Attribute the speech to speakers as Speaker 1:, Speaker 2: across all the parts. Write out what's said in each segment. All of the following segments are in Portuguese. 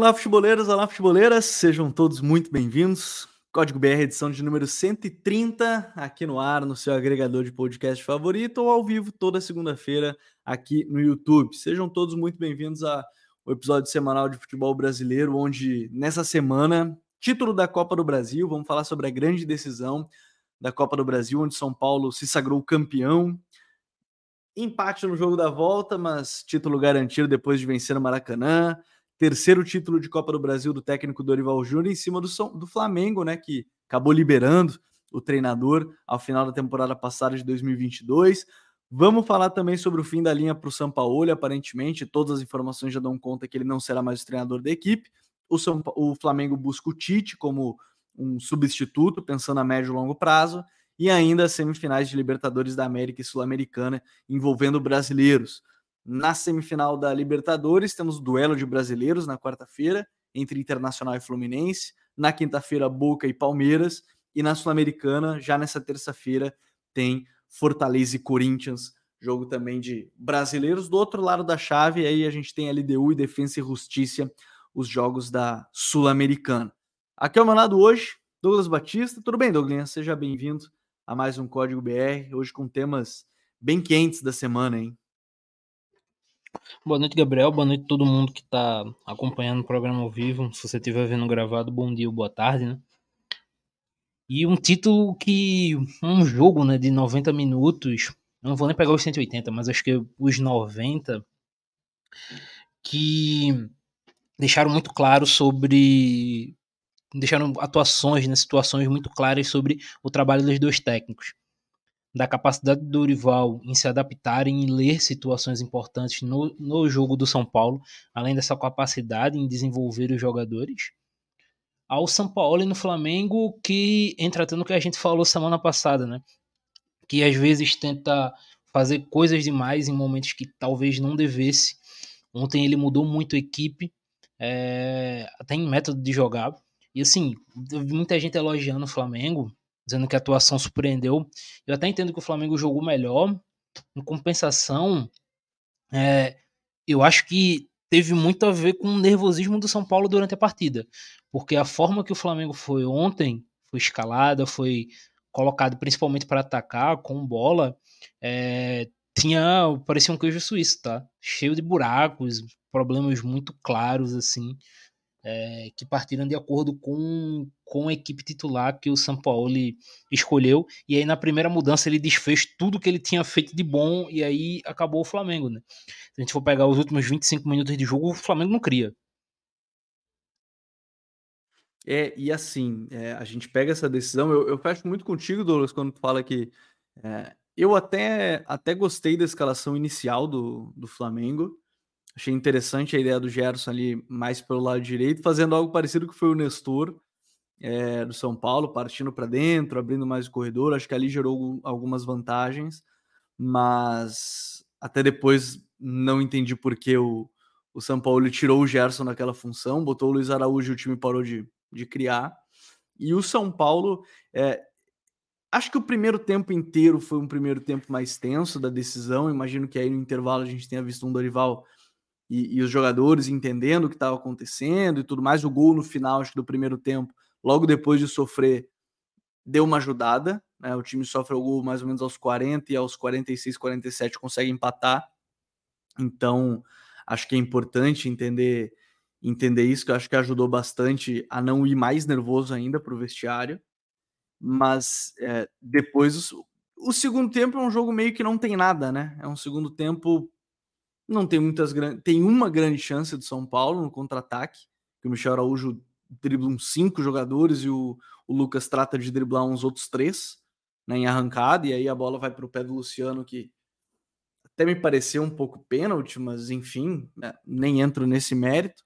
Speaker 1: Olá, futeboleiros, olá, futeboleiras, sejam todos muito bem-vindos. Código BR, edição de número 130, aqui no ar, no seu agregador de podcast favorito ou ao vivo toda segunda-feira aqui no YouTube. Sejam todos muito bem-vindos ao episódio semanal de futebol brasileiro, onde nessa semana, título da Copa do Brasil, vamos falar sobre a grande decisão da Copa do Brasil, onde São Paulo se sagrou campeão. Empate no jogo da volta, mas título garantido depois de vencer no Maracanã terceiro título de Copa do Brasil do técnico Dorival Júnior em cima do, do Flamengo, né, que acabou liberando o treinador ao final da temporada passada de 2022. Vamos falar também sobre o fim da linha para o São Paulo. Aparentemente, todas as informações já dão conta que ele não será mais o treinador da equipe. O, São, o Flamengo busca o Tite como um substituto, pensando a médio e longo prazo. E ainda as semifinais de Libertadores da América e Sul-Americana envolvendo brasileiros. Na semifinal da Libertadores, temos o duelo de brasileiros na quarta-feira, entre Internacional e Fluminense. Na quinta-feira, Boca e Palmeiras. E na Sul-Americana, já nessa terça-feira, tem Fortaleza e Corinthians, jogo também de brasileiros. Do outro lado da chave, aí a gente tem LDU e Defensa e Justiça, os jogos da Sul-Americana. Aqui é o meu lado hoje, Douglas Batista. Tudo bem, Douglas? Seja bem-vindo a mais um Código BR, hoje com temas bem quentes da semana, hein?
Speaker 2: Boa noite, Gabriel. Boa noite a todo mundo que está acompanhando o programa ao vivo. Se você estiver vendo gravado, bom dia ou boa tarde, né? E um título que. Um jogo né, de 90 minutos. Não vou nem pegar os 180, mas acho que os 90. Que deixaram muito claro sobre. Deixaram atuações, né, situações muito claras sobre o trabalho dos dois técnicos da capacidade do Dorival em se adaptarem e ler situações importantes no, no jogo do São Paulo, além dessa capacidade em desenvolver os jogadores, ao São Paulo e no Flamengo, que entra no que a gente falou semana passada, né? Que às vezes tenta fazer coisas demais em momentos que talvez não devesse. Ontem ele mudou muito a equipe, é, até em método de jogar. E assim, muita gente elogiando o Flamengo, dizendo que a atuação surpreendeu. Eu até entendo que o Flamengo jogou melhor. Em compensação, é, eu acho que teve muito a ver com o nervosismo do São Paulo durante a partida. Porque a forma que o Flamengo foi ontem, foi escalada, foi colocado principalmente para atacar com bola, é, tinha parecia um queijo suíço, tá? Cheio de buracos, problemas muito claros assim é, que partiram de acordo com, com a equipe titular que o São Paulo escolheu. E aí, na primeira mudança, ele desfez tudo que ele tinha feito de bom e aí acabou o Flamengo. Né? Se a gente for pegar os últimos 25 minutos de jogo, o Flamengo não cria.
Speaker 1: É, e assim, é, a gente pega essa decisão. Eu, eu fecho muito contigo, Douglas, quando tu fala que é, eu até, até gostei da escalação inicial do, do Flamengo. Achei interessante a ideia do Gerson ali mais pelo lado direito, fazendo algo parecido que foi o Nestor é, do São Paulo, partindo para dentro, abrindo mais o corredor. Acho que ali gerou algumas vantagens, mas até depois não entendi por que o, o São Paulo tirou o Gerson daquela função, botou o Luiz Araújo e o time parou de, de criar. E o São Paulo, é, acho que o primeiro tempo inteiro foi um primeiro tempo mais tenso da decisão. Imagino que aí no intervalo a gente tenha visto um Dorival e, e os jogadores entendendo o que estava acontecendo e tudo mais. O gol no final acho, do primeiro tempo, logo depois de sofrer, deu uma ajudada. Né? O time sofre o gol mais ou menos aos 40 e aos 46, 47 consegue empatar. Então, acho que é importante entender entender isso, que eu acho que ajudou bastante a não ir mais nervoso ainda para o vestiário. Mas é, depois, o, o, segundo tempo é um jogo meio que não tem nada, né? É um segundo tempo não tem muitas. Tem uma grande chance do São Paulo no contra-ataque, que o Michel Araújo dribla uns cinco jogadores e o, o Lucas trata de driblar uns outros três né, em arrancada, e aí a bola vai para o pé do Luciano, que até me pareceu um pouco pênalti, mas enfim, né, nem entro nesse mérito.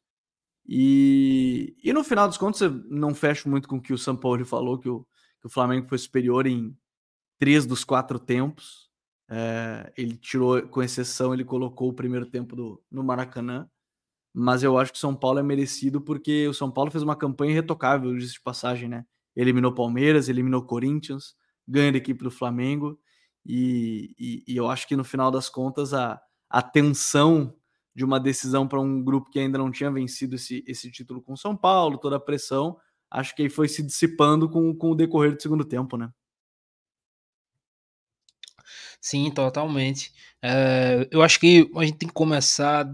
Speaker 1: E, e no final dos contos, eu não fecho muito com o que o São Paulo falou, que o, que o Flamengo foi superior em três dos quatro tempos. É, ele tirou, com exceção, ele colocou o primeiro tempo do, no Maracanã. Mas eu acho que o São Paulo é merecido porque o São Paulo fez uma campanha irretocável, de passagem, né? Eliminou Palmeiras, eliminou Corinthians, ganha da equipe do Flamengo. E, e, e, eu acho que no final das contas a, a tensão de uma decisão para um grupo que ainda não tinha vencido esse, esse título com São Paulo, toda a pressão. Acho que aí foi se dissipando com, com o decorrer do segundo tempo, né?
Speaker 2: Sim, totalmente. É, eu acho que a gente tem que começar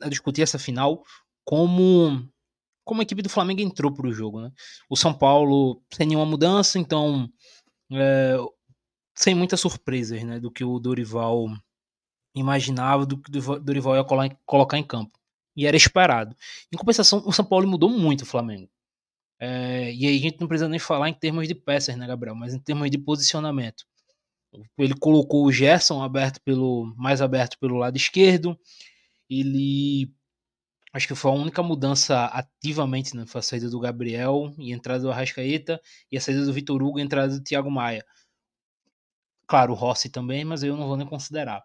Speaker 2: a discutir essa final como como a equipe do Flamengo entrou para o jogo, né? O São Paulo sem nenhuma mudança, então é, sem muitas surpresas, né? Do que o Dorival imaginava, do que o Dorival ia colocar em campo. E era esperado. Em compensação, o São Paulo mudou muito o Flamengo. É, e aí a gente não precisa nem falar em termos de peças, né, Gabriel? Mas em termos de posicionamento. Ele colocou o Gerson aberto pelo mais aberto pelo lado esquerdo. Ele acho que foi a única mudança ativamente, né? Foi a saída do Gabriel e a entrada do Arrascaeta e a saída do Vitor Hugo e a entrada do Thiago Maia. Claro, o Rossi também, mas eu não vou nem considerar.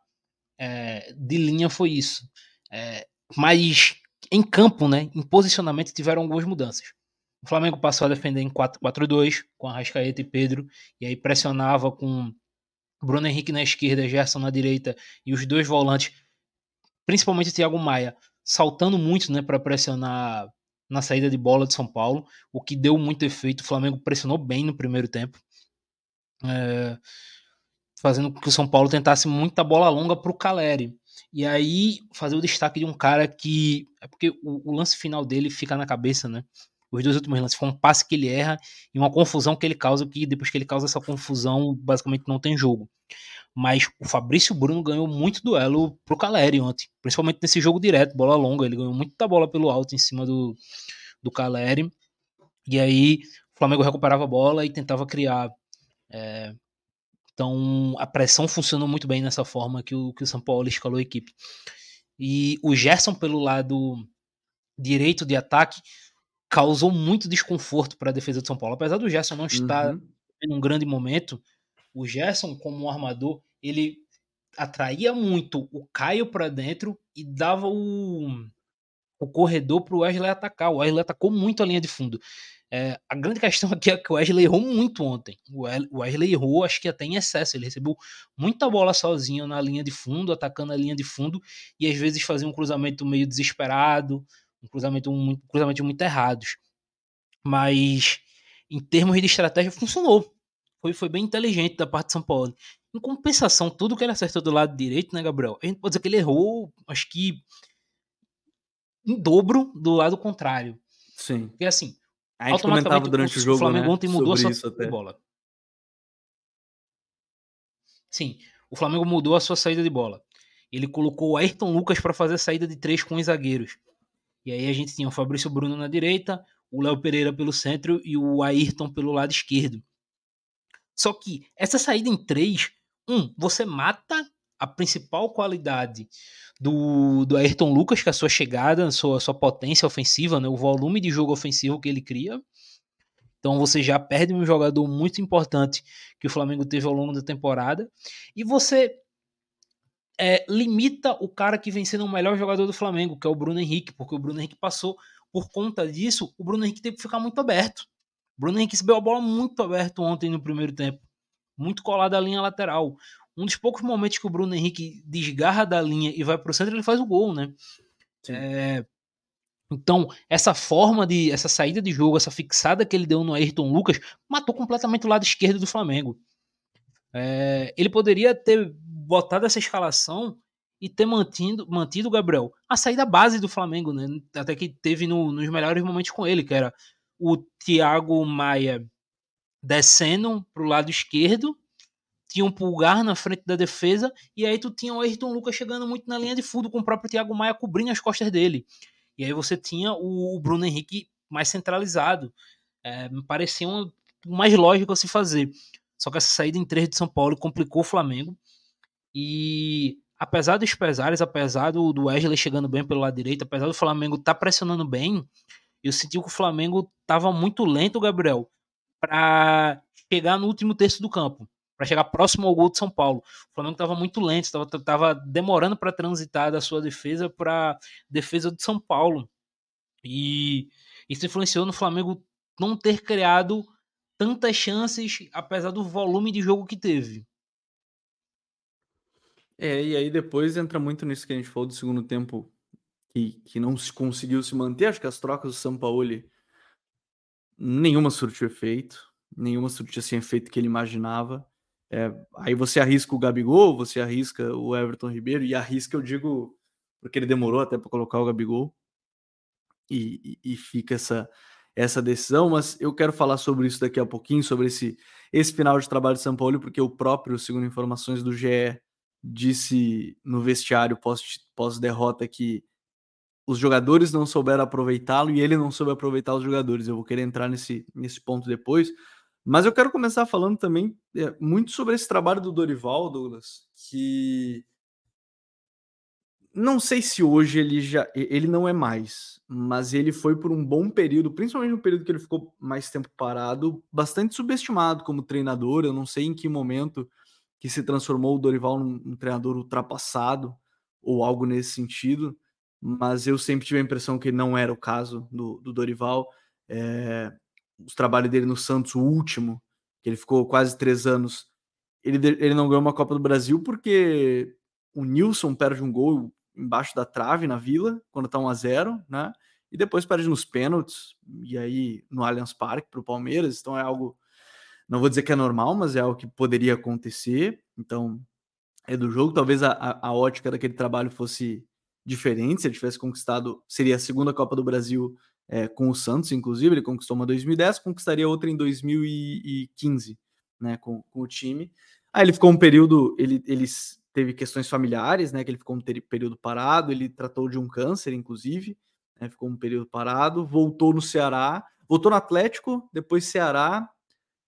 Speaker 2: É, de linha foi isso. É, mas em campo, né, em posicionamento, tiveram algumas mudanças. O Flamengo passou a defender em 4-4-2, com Arrascaeta e Pedro, e aí pressionava com Bruno Henrique na esquerda, Gerson na direita e os dois volantes, principalmente o Thiago Maia, saltando muito né, para pressionar na saída de bola de São Paulo, o que deu muito efeito. O Flamengo pressionou bem no primeiro tempo, é, fazendo com que o São Paulo tentasse muita bola longa para o Caleri. E aí fazer o destaque de um cara que. É porque o, o lance final dele fica na cabeça, né? Os dois últimos lances foi um passe que ele erra e uma confusão que ele causa, que depois que ele causa essa confusão, basicamente não tem jogo. Mas o Fabrício Bruno ganhou muito duelo pro Caleri ontem, principalmente nesse jogo direto, bola longa. Ele ganhou muita bola pelo alto em cima do, do Caleri. E aí o Flamengo recuperava a bola e tentava criar. É, então a pressão funcionou muito bem nessa forma que o, que o São Paulo escalou a equipe. E o Gerson pelo lado direito de ataque causou muito desconforto para a defesa de São Paulo. Apesar do Gerson não estar uhum. em um grande momento, o Gerson, como um armador, ele atraía muito o Caio para dentro e dava o, o corredor para o Wesley atacar. O Wesley atacou muito a linha de fundo. É, a grande questão aqui é que o Wesley errou muito ontem. O Wesley errou, acho que até em excesso. Ele recebeu muita bola sozinho na linha de fundo, atacando a linha de fundo, e às vezes fazia um cruzamento meio desesperado, um cruzamento muito, cruzamento muito errados. Mas em termos de estratégia funcionou. Foi, foi bem inteligente da parte de São Paulo. Em compensação, tudo que ele acertou do lado direito, né, Gabriel? A gente pode dizer que ele errou, acho que em dobro do lado contrário.
Speaker 1: Sim.
Speaker 2: Porque assim,
Speaker 1: a gente automaticamente durante o, jogo, o
Speaker 2: Flamengo
Speaker 1: né,
Speaker 2: ontem mudou a sua saída de bola. Sim, o Flamengo mudou a sua saída de bola. Ele colocou o Ayrton Lucas para fazer a saída de três com os zagueiros. E aí a gente tinha o Fabrício Bruno na direita, o Léo Pereira pelo centro e o Ayrton pelo lado esquerdo. Só que essa saída em três, um, você mata a principal qualidade do, do Ayrton Lucas, que é a sua chegada, a sua, a sua potência ofensiva, né, o volume de jogo ofensivo que ele cria. Então você já perde um jogador muito importante que o Flamengo teve ao longo da temporada. E você é, limita o cara que vem sendo o melhor jogador do Flamengo, que é o Bruno Henrique, porque o Bruno Henrique passou por conta disso, o Bruno Henrique teve que ficar muito aberto. Bruno Henrique recebeu a bola muito aberto ontem no primeiro tempo, muito colado à linha lateral. Um dos poucos momentos que o Bruno Henrique desgarra da linha e vai para o centro, ele faz o gol, né? É, então, essa forma de. essa saída de jogo, essa fixada que ele deu no Ayrton Lucas, matou completamente o lado esquerdo do Flamengo. É, ele poderia ter botado essa escalação e ter mantido, mantido o Gabriel a saída base do Flamengo, né? Até que teve no, nos melhores momentos com ele, que era o Thiago Maia descendo pro lado esquerdo, tinha um pulgar na frente da defesa, e aí tu tinha o Ayrton Lucas chegando muito na linha de fundo com o próprio Thiago Maia cobrindo as costas dele. E aí você tinha o, Bruno Henrique mais centralizado. É, me parecia um, mais lógico a se fazer. Só que essa saída em três de São Paulo complicou o Flamengo. E apesar dos pesares, apesar do, do Wesley chegando bem pelo lado direito, apesar do Flamengo estar tá pressionando bem, eu senti que o Flamengo estava muito lento, Gabriel, para chegar no último terço do campo, para chegar próximo ao gol de São Paulo. O Flamengo estava muito lento, estava demorando para transitar da sua defesa para defesa de São Paulo. E isso influenciou no Flamengo não ter criado tantas chances, apesar do volume de jogo que teve.
Speaker 1: É, e aí depois entra muito nisso que a gente falou do segundo tempo que, que não se conseguiu se manter. Acho que as trocas do Sampaoli nenhuma surtiu efeito, nenhuma surtiu assim efeito que ele imaginava. É, aí você arrisca o Gabigol, você arrisca o Everton Ribeiro, e arrisca, eu digo, porque ele demorou até para colocar o Gabigol, e, e, e, fica essa, essa decisão. Mas eu quero falar sobre isso daqui a pouquinho, sobre esse, esse final de trabalho de São Paulo, porque o próprio, segundo informações do GE, disse no vestiário pós-derrota pós que os jogadores não souberam aproveitá-lo e ele não soube aproveitar os jogadores. Eu vou querer entrar nesse, nesse ponto depois. Mas eu quero começar falando também é, muito sobre esse trabalho do Dorival, Douglas, que não sei se hoje ele já ele não é mais, mas ele foi por um bom período, principalmente no período que ele ficou mais tempo parado, bastante subestimado como treinador. Eu não sei em que momento que se transformou o Dorival num, num treinador ultrapassado ou algo nesse sentido mas eu sempre tive a impressão que não era o caso do, do Dorival. É, o trabalho dele no Santos, o último, que ele ficou quase três anos, ele, ele não ganhou uma Copa do Brasil porque o Nilson perde um gol embaixo da trave na Vila, quando tá 1 a 0 né? E depois perde nos pênaltis, e aí no Allianz Parque para o Palmeiras. Então é algo, não vou dizer que é normal, mas é algo que poderia acontecer. Então é do jogo. Talvez a, a ótica daquele trabalho fosse diferente. Se ele tivesse conquistado, seria a segunda Copa do Brasil é, com o Santos, inclusive. Ele conquistou uma em 2010, conquistaria outra em 2015, né, com, com o time. Aí ele ficou um período, ele, ele teve questões familiares, né, que ele ficou um período parado. Ele tratou de um câncer, inclusive, né, ficou um período parado. Voltou no Ceará, voltou no Atlético, depois Ceará.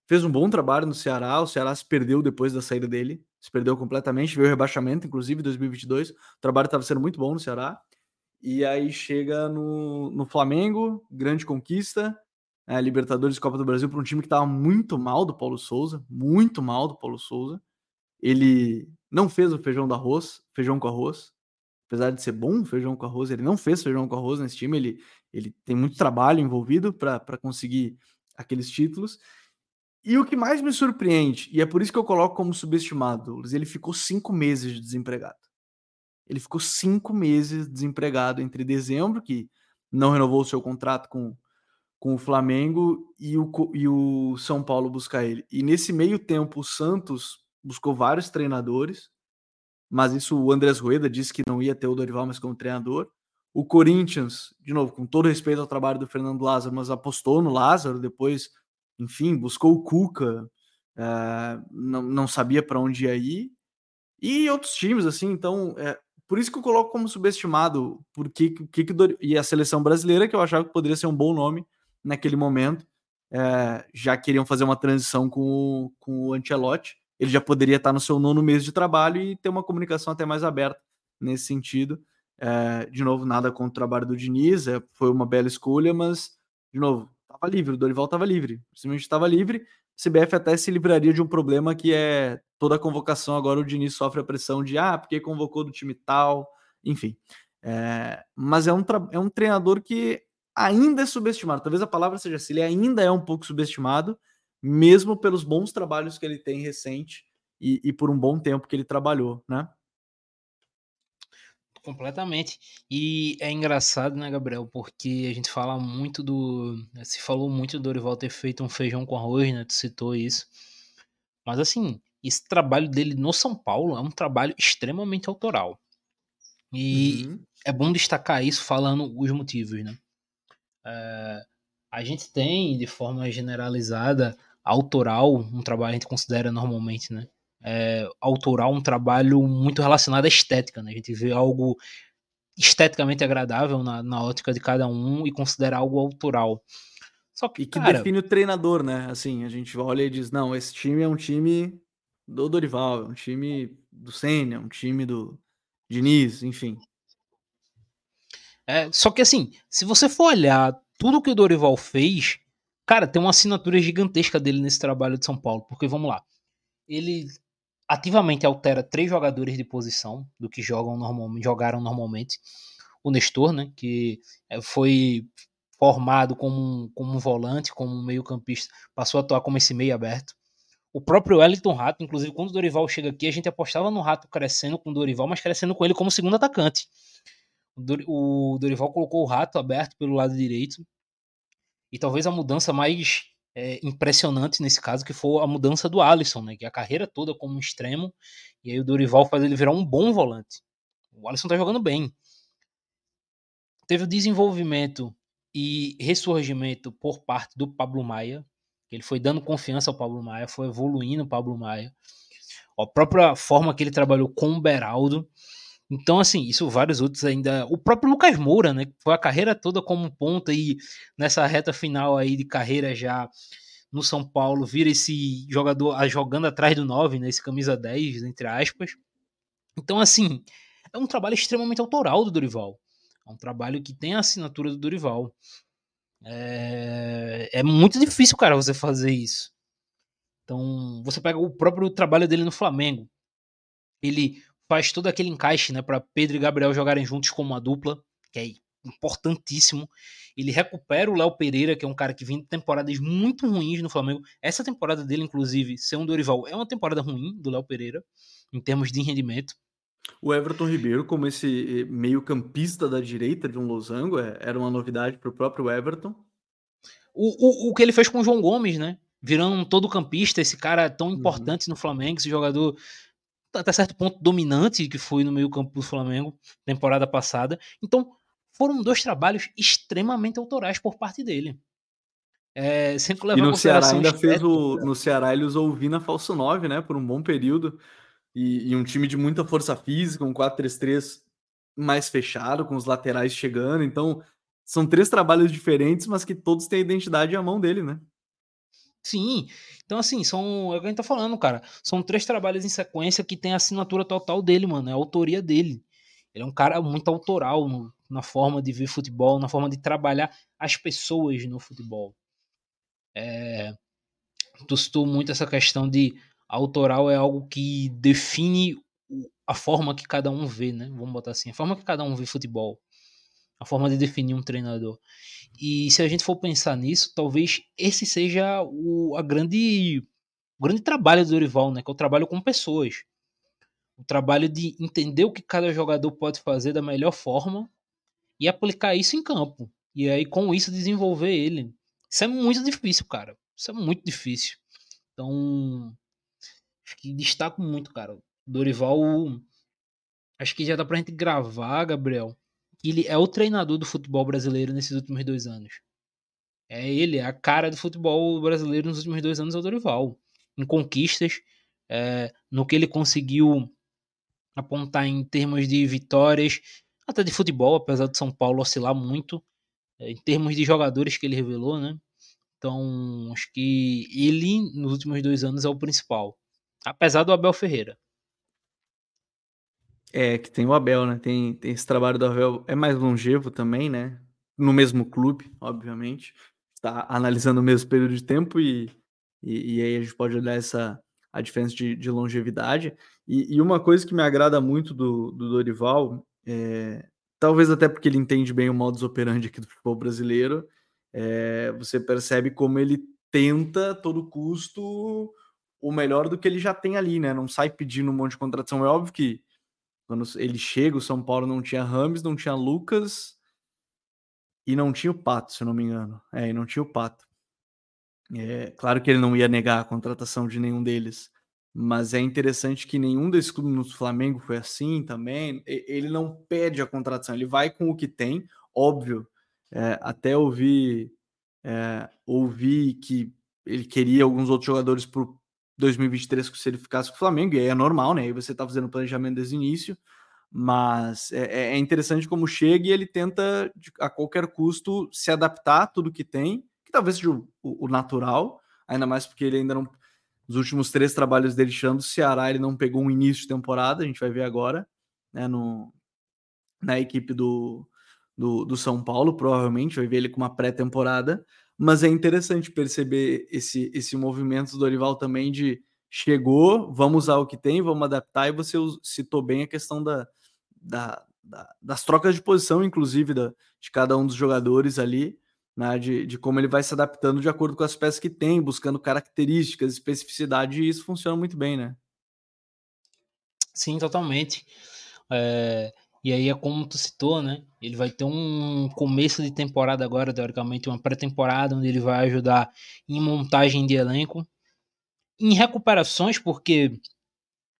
Speaker 1: Fez um bom trabalho no Ceará. O Ceará se perdeu depois da saída dele se perdeu completamente, veio o rebaixamento, inclusive, em 2022. O trabalho estava sendo muito bom no Ceará. E aí chega no, no Flamengo, grande conquista, é, Libertadores Copa do Brasil para um time que estava muito mal do Paulo Souza, muito mal do Paulo Souza. Ele não fez o feijão do arroz, feijão com arroz. Apesar de ser bom o feijão com arroz, ele não fez feijão com arroz nesse time. Ele, ele tem muito trabalho envolvido para conseguir aqueles títulos. E o que mais me surpreende, e é por isso que eu coloco como subestimado, ele ficou cinco meses de desempregado. Ele ficou cinco meses desempregado entre dezembro, que não renovou o seu contrato com, com o Flamengo, e o, e o São Paulo buscar ele. E nesse meio tempo, o Santos buscou vários treinadores, mas isso o Andrés Rueda disse que não ia ter o Dorival mais como treinador. O Corinthians, de novo, com todo respeito ao trabalho do Fernando Lázaro, mas apostou no Lázaro, depois enfim, buscou o Cuca, é, não, não sabia para onde ia ir, e outros times, assim, então, é, por isso que eu coloco como subestimado, porque que, que e a seleção brasileira, que eu achava que poderia ser um bom nome naquele momento, é, já queriam fazer uma transição com o, com o Ancelotti, ele já poderia estar no seu nono mês de trabalho e ter uma comunicação até mais aberta nesse sentido. É, de novo, nada contra o trabalho do Diniz, é, foi uma bela escolha, mas, de novo, estava livre, o Dorival estava livre, simplesmente estava livre. O CBF até se livraria de um problema que é toda a convocação. Agora o Diniz sofre a pressão de ah, porque convocou do time tal, enfim. É, mas é um, é um treinador que ainda é subestimado. Talvez a palavra seja assim, ele ainda é um pouco subestimado, mesmo pelos bons trabalhos que ele tem recente e, e por um bom tempo que ele trabalhou, né?
Speaker 2: Completamente. E é engraçado, né, Gabriel? Porque a gente fala muito do. Se falou muito do Dorival ter feito um feijão com arroz, né? Tu citou isso. Mas assim, esse trabalho dele no São Paulo é um trabalho extremamente autoral. E uhum. é bom destacar isso falando os motivos, né? É, a gente tem, de forma generalizada, autoral, um trabalho que a gente considera normalmente, né? É, autoral, um trabalho muito relacionado à estética. Né? A gente vê algo esteticamente agradável na, na ótica de cada um e considera algo autoral.
Speaker 1: Só que, e que cara, define o treinador, né? Assim, a gente olha e diz: não, esse time é um time do Dorival, é um time do Senna, é um time do Diniz, enfim.
Speaker 2: É, só que assim, se você for olhar tudo que o Dorival fez, cara, tem uma assinatura gigantesca dele nesse trabalho de São Paulo. Porque vamos lá, ele ativamente altera três jogadores de posição do que jogam normalmente, jogaram normalmente. O Nestor, né, que eh, foi formado como um, como um volante, como um meio-campista, passou a atuar como esse meio aberto. O próprio Wellington Rato, inclusive, quando o Dorival chega aqui, a gente apostava no Rato crescendo com o Dorival, mas crescendo com ele como segundo atacante. o Dorival colocou o rato aberto pelo lado direito. E talvez a mudança mais é, impressionante nesse caso, que foi a mudança do Alisson, né? Que a carreira toda como extremo, e aí o Dorival faz ele virar um bom volante. O Alisson tá jogando bem. Teve o desenvolvimento e ressurgimento por parte do Pablo Maia. Ele foi dando confiança ao Pablo Maia, foi evoluindo o Pablo Maia. A própria forma que ele trabalhou com o Beraldo. Então, assim, isso vários outros ainda. O próprio Lucas Moura, né? Foi a carreira toda como ponta e nessa reta final aí de carreira já no São Paulo, vira esse jogador jogando atrás do 9, né? Esse camisa 10, entre aspas. Então, assim, é um trabalho extremamente autoral do Dorival. É um trabalho que tem a assinatura do Dorival. É, é muito difícil, cara, você fazer isso. Então, você pega o próprio trabalho dele no Flamengo. Ele faz todo aquele encaixe, né, para Pedro e Gabriel jogarem juntos como uma dupla, que é importantíssimo. Ele recupera o Léo Pereira, que é um cara que vem de temporadas muito ruins no Flamengo. Essa temporada dele, inclusive, ser um Dorival, é uma temporada ruim do Léo Pereira, em termos de rendimento.
Speaker 1: O Everton Ribeiro, como esse eh, meio-campista da direita de um losango, é, era uma novidade para o próprio Everton.
Speaker 2: O, o, o que ele fez com o João Gomes, né? Virando um todo campista, esse cara tão uhum. importante uhum. no Flamengo, esse jogador até certo ponto dominante que foi no meio-campo do Flamengo temporada passada. Então, foram dois trabalhos extremamente autorais por parte dele.
Speaker 1: É, sempre e no Ceará ainda fez o. No Ceará ele usou o Vina Falso 9, né? Por um bom período. E, e um time de muita força física, um 4-3-3 mais fechado, com os laterais chegando. Então, são três trabalhos diferentes, mas que todos têm a identidade à mão dele, né?
Speaker 2: Sim. Então, assim, são. É o que a gente tá falando, cara. São três trabalhos em sequência que tem a assinatura total dele, mano. É a autoria dele. Ele é um cara muito autoral no, na forma de ver futebol, na forma de trabalhar as pessoas no futebol. É, tu citou muito essa questão de autoral é algo que define a forma que cada um vê, né? Vamos botar assim, a forma que cada um vê futebol, a forma de definir um treinador. E se a gente for pensar nisso, talvez esse seja o a grande grande trabalho do Dorival, né? Que é o trabalho com pessoas. O trabalho de entender o que cada jogador pode fazer da melhor forma e aplicar isso em campo. E aí, com isso, desenvolver ele. Isso é muito difícil, cara. Isso é muito difícil. Então, Acho que destaco muito, cara. Dorival. Acho que já dá pra gente gravar, Gabriel. Ele é o treinador do futebol brasileiro nesses últimos dois anos. É ele, é a cara do futebol brasileiro nos últimos dois anos é o Dorival. Em conquistas, é, no que ele conseguiu apontar em termos de vitórias, até de futebol, apesar de São Paulo oscilar muito, é, em termos de jogadores que ele revelou, né? Então, acho que ele, nos últimos dois anos, é o principal. Apesar do Abel Ferreira.
Speaker 1: É, que tem o Abel, né? Tem, tem esse trabalho do Abel. É mais longevo também, né? No mesmo clube, obviamente. Está analisando o mesmo período de tempo e, e, e aí a gente pode olhar essa, a diferença de, de longevidade. E, e, uma coisa que me agrada muito do, do Dorival, é, talvez até porque ele entende bem o modus operandi aqui do futebol brasileiro, é, você percebe como ele tenta, a todo custo, o melhor do que ele já tem ali, né? Não sai pedindo um monte de contratação. É óbvio que quando ele chega, o São Paulo não tinha Rames, não tinha Lucas e não tinha o Pato, se eu não me engano. É, e não tinha o Pato. É, claro que ele não ia negar a contratação de nenhum deles, mas é interessante que nenhum desses clubes no Flamengo foi assim também. Ele não pede a contratação, ele vai com o que tem, óbvio. É, até ouvi, é, ouvi que ele queria alguns outros jogadores por 2023 se ele ficasse com o Flamengo, e aí é normal, né? Aí você tá fazendo planejamento desde o início, mas é, é, é interessante como chega e ele tenta, a qualquer custo, se adaptar a tudo que tem, que talvez seja o, o, natural, ainda mais porque ele ainda não. Os últimos três trabalhos dele tirando o Ceará, ele não pegou um início de temporada, a gente vai ver agora, né? No, na equipe do, do, do São Paulo, provavelmente, vai ver ele com uma pré-temporada mas é interessante perceber esse, esse movimento do Dorival também de chegou, vamos usar o que tem, vamos adaptar, e você citou bem a questão da, da, da das trocas de posição, inclusive, da, de cada um dos jogadores ali, né, de, de como ele vai se adaptando de acordo com as peças que tem, buscando características, especificidade, e isso funciona muito bem, né?
Speaker 2: Sim, totalmente. É, E aí é como tu citou, né? Ele vai ter um começo de temporada agora, teoricamente, uma pré-temporada, onde ele vai ajudar em montagem de elenco. Em recuperações, porque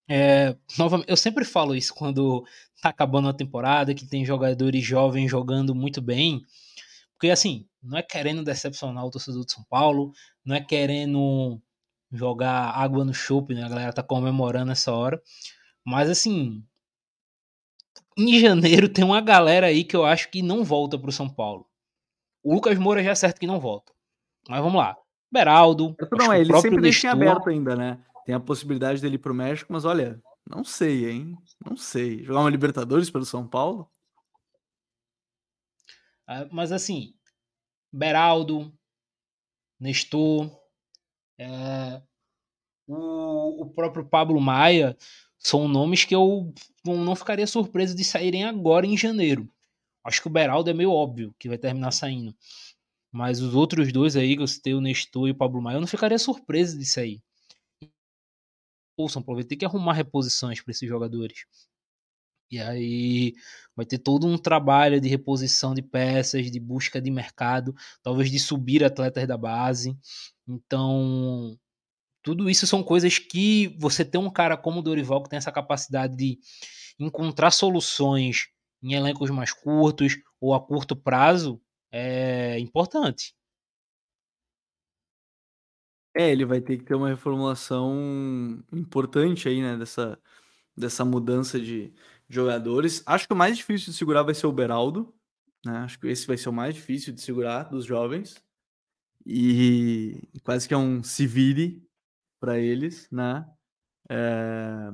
Speaker 2: é, novamente, eu sempre falo isso quando tá acabando a temporada, que tem jogadores jovens jogando muito bem. Porque assim, não é querendo decepcionar o torcedor de São Paulo, não é querendo jogar água no chope, né? A galera tá comemorando essa hora. Mas assim, em janeiro tem uma galera aí que eu acho que não volta pro São Paulo. O Lucas Moura já é certo que não volta. Mas vamos lá. Beraldo.
Speaker 1: Não, é, ele sempre deixa aberto ainda, né? Tem a possibilidade dele ir pro México, mas olha, não sei, hein? Não sei. Jogar uma Libertadores pelo São Paulo?
Speaker 2: Ah, mas assim, Beraldo, Nestor, é, o, o próprio Pablo Maia são nomes que eu não ficaria surpreso de saírem agora em janeiro. Acho que o Beraldo é meio óbvio que vai terminar saindo. Mas os outros dois aí, que eu citei, o Nestor e o Pablo Maia, eu não ficaria surpreso de sair. O São Paulo vai ter que arrumar reposições para esses jogadores. E aí vai ter todo um trabalho de reposição de peças, de busca de mercado, talvez de subir atletas da base. Então, tudo isso são coisas que você tem um cara como o Dorival que tem essa capacidade de encontrar soluções em elencos mais curtos ou a curto prazo é importante.
Speaker 1: É, ele vai ter que ter uma reformulação importante aí, né, dessa, dessa mudança de jogadores. Acho que o mais difícil de segurar vai ser o Beraldo, né? Acho que esse vai ser o mais difícil de segurar dos jovens. E quase que é um se vire para eles, né? É...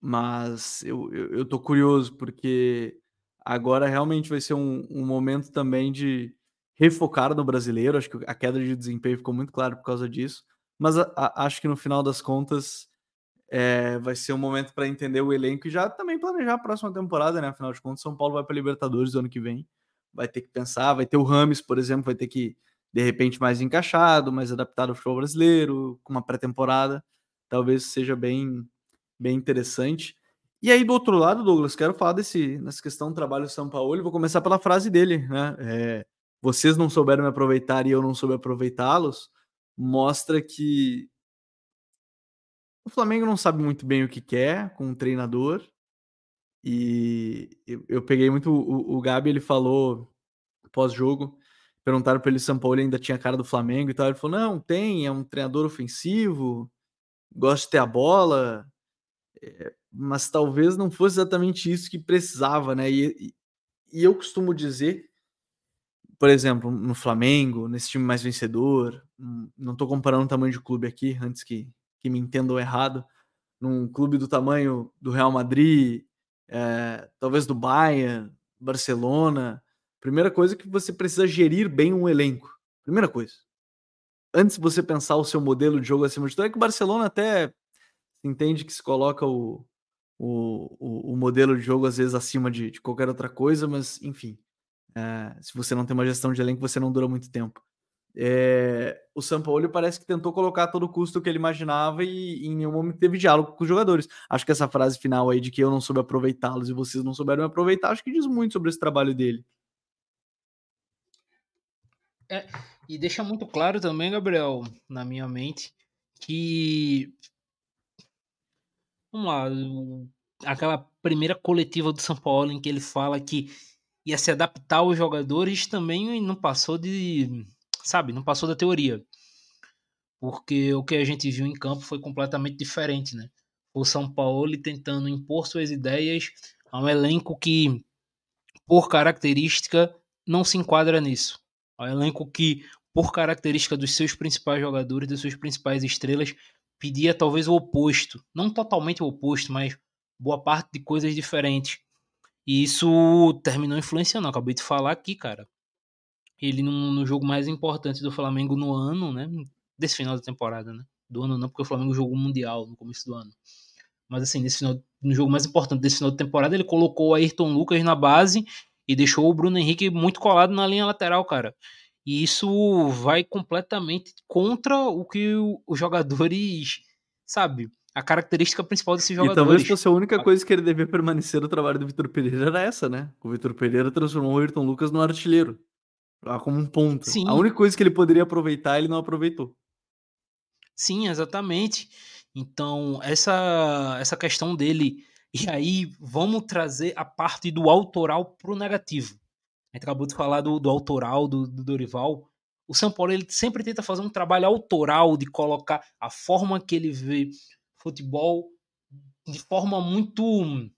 Speaker 1: Mas eu, eu, eu, tô curioso, porque agora realmente vai ser um, um momento também de refocar no brasileiro. Acho que a queda de desempenho ficou muito claro por causa disso. Mas a, a, acho que no final das contas é, vai ser um momento para entender o elenco e já também planejar a próxima temporada, né? Afinal de contas, São Paulo vai para Libertadores ano que vem. Vai ter que pensar, vai ter o Rames, por exemplo, vai ter que, de repente, mais encaixado, mais adaptado ao futebol brasileiro, com uma pré-temporada. Talvez seja bem, bem interessante. E aí, do outro lado, Douglas, quero falar desse, nessa questão do trabalho São Paulo. vou começar pela frase dele, né? É, vocês não souberam me aproveitar e eu não soube aproveitá-los, mostra que o Flamengo não sabe muito bem o que quer com o treinador. E eu, eu peguei muito. O, o Gabi ele falou pós-jogo. Perguntaram para ele se São Paulo ainda tinha cara do Flamengo e tal. Ele falou: não, tem, é um treinador ofensivo, gosta de ter a bola, é, mas talvez não fosse exatamente isso que precisava, né? E, e, e eu costumo dizer, por exemplo, no Flamengo, nesse time mais vencedor, não estou comparando o tamanho de clube aqui, antes que que me entendam errado, num clube do tamanho do Real Madrid, é, talvez do Bayern, Barcelona, primeira coisa é que você precisa gerir bem um elenco. Primeira coisa. Antes de você pensar o seu modelo de jogo acima de tudo, é que o Barcelona até entende que se coloca o, o, o, o modelo de jogo às vezes acima de, de qualquer outra coisa, mas enfim. É, se você não tem uma gestão de elenco, você não dura muito tempo. É, o Sampaoli parece que tentou colocar todo o custo que ele imaginava e, em nenhum momento teve diálogo com os jogadores. Acho que essa frase final aí de que eu não soube aproveitá-los e vocês não souberam aproveitar, acho que diz muito sobre esse trabalho dele.
Speaker 2: É, e deixa muito claro também, Gabriel, na minha mente, que. Vamos lá, aquela primeira coletiva do São Paulo em que ele fala que ia se adaptar aos jogadores também não passou de sabe, não passou da teoria. Porque o que a gente viu em campo foi completamente diferente, né? O São Paulo tentando impor suas ideias a um elenco que, por característica, não se enquadra nisso. É um elenco que, por característica dos seus principais jogadores, das suas principais estrelas, pedia talvez o oposto. Não totalmente o oposto, mas boa parte de coisas diferentes. E isso terminou influenciando. Eu acabei de falar aqui, cara ele no, no, jogo mais importante do Flamengo no ano, né? Desse final da temporada, né? Do ano não, porque o Flamengo jogou o Mundial no começo do ano. Mas assim, nesse final, no jogo mais importante desse final de temporada, ele colocou o Ayrton Lucas na base e deixou o Bruno Henrique muito colado na linha lateral, cara. E isso vai completamente contra o que os jogadores, sabe, a característica principal desses jogadores.
Speaker 1: E talvez fosse a única coisa que ele devia permanecer no trabalho do Vitor Pereira era essa, né? O Vitor Pereira transformou o Ayrton Lucas no artilheiro. Lá como um ponto. Sim. A única coisa que ele poderia aproveitar, ele não aproveitou.
Speaker 2: Sim, exatamente. Então, essa, essa questão dele. E aí, vamos trazer a parte do autoral pro negativo. A gente acabou de falar do, do autoral do, do Dorival. O São Paulo ele sempre tenta fazer um trabalho autoral de colocar a forma que ele vê futebol de forma muito.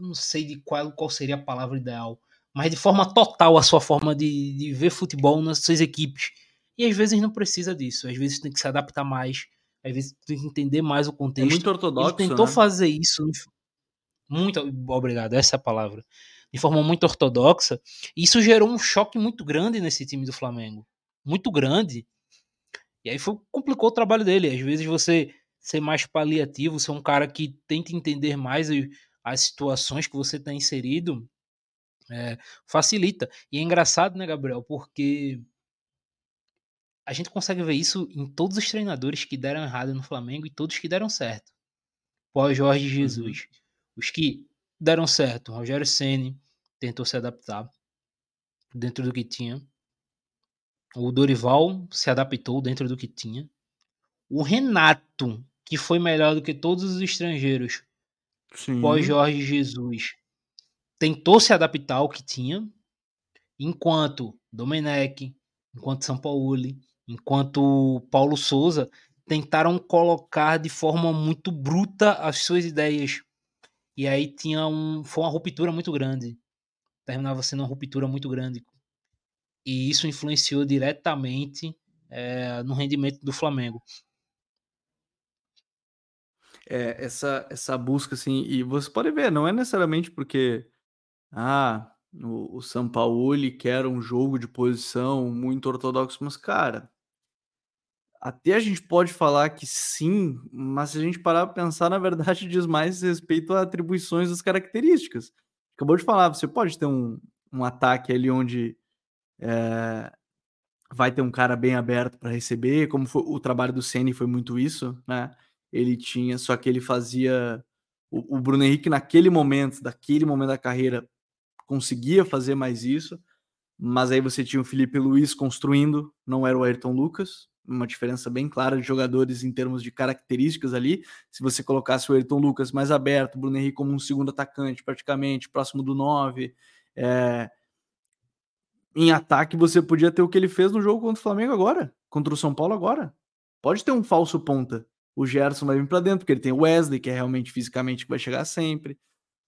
Speaker 2: Não sei de qual, qual seria a palavra ideal, mas de forma total a sua forma de, de ver futebol nas suas equipes. E às vezes não precisa disso, às vezes tem que se adaptar mais, às vezes tem que entender mais o contexto. É
Speaker 1: muito ortodoxo.
Speaker 2: Ele tentou
Speaker 1: né?
Speaker 2: fazer isso. Muito obrigado, essa é a palavra. De forma muito ortodoxa. Isso gerou um choque muito grande nesse time do Flamengo. Muito grande. E aí foi, complicou o trabalho dele. Às vezes você ser mais paliativo, ser um cara que tenta entender mais as situações que você está inserido, é, facilita. E é engraçado, né, Gabriel? Porque a gente consegue ver isso em todos os treinadores que deram errado no Flamengo e todos que deram certo. Pós Jorge uhum. Jesus. Uhum. Os que deram certo, Rogério Ceni tentou se adaptar dentro do que tinha. O Dorival se adaptou dentro do que tinha. O Renato que foi melhor do que todos os estrangeiros pós Jorge Jesus, tentou se adaptar ao que tinha, enquanto Domenech, enquanto São Paulo, enquanto Paulo Souza tentaram colocar de forma muito bruta as suas ideias. E aí tinha um, foi uma ruptura muito grande. Terminava sendo uma ruptura muito grande. E isso influenciou diretamente é, no rendimento do Flamengo
Speaker 1: é, essa, essa busca, assim, e você pode ver, não é necessariamente porque, ah, o, o São Paulo quer um jogo de posição muito ortodoxo, mas, cara, até a gente pode falar que sim, mas se a gente parar para pensar, na verdade, diz mais respeito a atribuições das características. Acabou de falar, você pode ter um, um ataque ali onde é, vai ter um cara bem aberto para receber, como foi, o trabalho do Ceni foi muito isso, né? ele tinha, só que ele fazia. O, o Bruno Henrique, naquele momento, daquele momento da carreira, conseguia fazer mais isso, mas aí você tinha o Felipe Luiz construindo, não era o Ayrton Lucas, uma diferença bem clara de jogadores em termos de características ali. Se você colocasse o Ayrton Lucas mais aberto, o Bruno Henrique como um segundo atacante, praticamente, próximo do 9, é... em ataque, você podia ter o que ele fez no jogo contra o Flamengo agora, contra o São Paulo agora. Pode ter um falso ponta, o Gerson vai vir para dentro, porque ele tem o Wesley, que é realmente fisicamente que vai chegar sempre.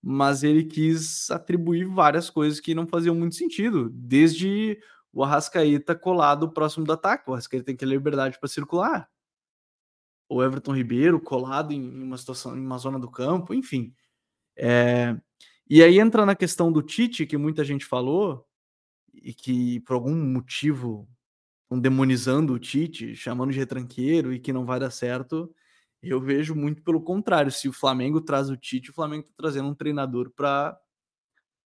Speaker 1: Mas ele quis atribuir várias coisas que não faziam muito sentido, desde o Arrascaeta colado próximo do ataque. O Arrascaeta tem que ter liberdade para circular. O Everton Ribeiro colado em uma situação, em uma zona do campo, enfim. É... E aí entra na questão do Tite, que muita gente falou, e que por algum motivo estão demonizando o Tite, chamando de retranqueiro e que não vai dar certo. Eu vejo muito pelo contrário. Se o Flamengo traz o Tite, o Flamengo está trazendo um treinador para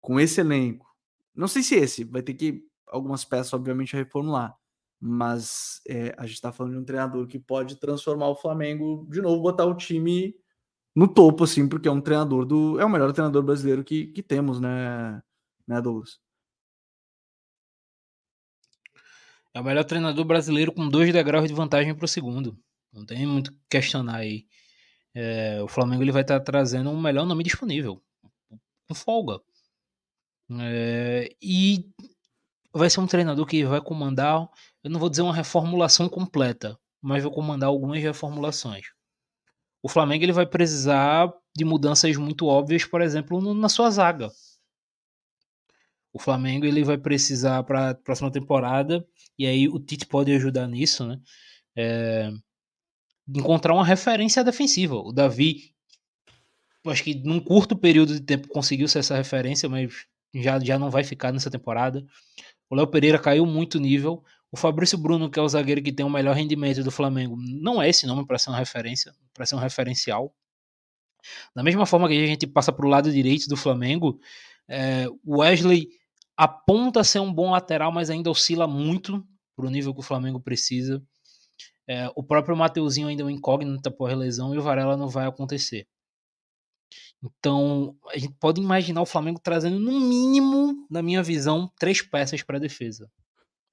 Speaker 1: com esse elenco. Não sei se esse vai ter que algumas peças, obviamente, reformular. Mas é, a gente está falando de um treinador que pode transformar o Flamengo de novo, botar o time no topo, assim, porque é um treinador do. É o melhor treinador brasileiro que, que temos, né, né, Douglas?
Speaker 2: É o melhor treinador brasileiro com dois degraus de vantagem para o segundo. Não tem muito que questionar aí. É, o Flamengo ele vai estar tá trazendo um melhor nome disponível. Com folga. É, e vai ser um treinador que vai comandar, eu não vou dizer uma reformulação completa, mas vai comandar algumas reformulações. O Flamengo ele vai precisar de mudanças muito óbvias, por exemplo, no, na sua zaga. O Flamengo ele vai precisar para a próxima temporada, e aí o Tite pode ajudar nisso, né? É, encontrar uma referência defensiva. O Davi, acho que num curto período de tempo conseguiu ser essa referência, mas já, já não vai ficar nessa temporada. O Léo Pereira caiu muito nível. O Fabrício Bruno, que é o zagueiro que tem o melhor rendimento do Flamengo, não é esse nome para ser uma referência, para ser um referencial. Da mesma forma que a gente passa para o lado direito do Flamengo, é, o Wesley aponta ser um bom lateral, mas ainda oscila muito para o nível que o Flamengo precisa. É, o próprio Mateuzinho ainda é um incógnita por lesão e o Varela não vai acontecer. Então, a gente pode imaginar o Flamengo trazendo, no mínimo, na minha visão, três peças para a defesa.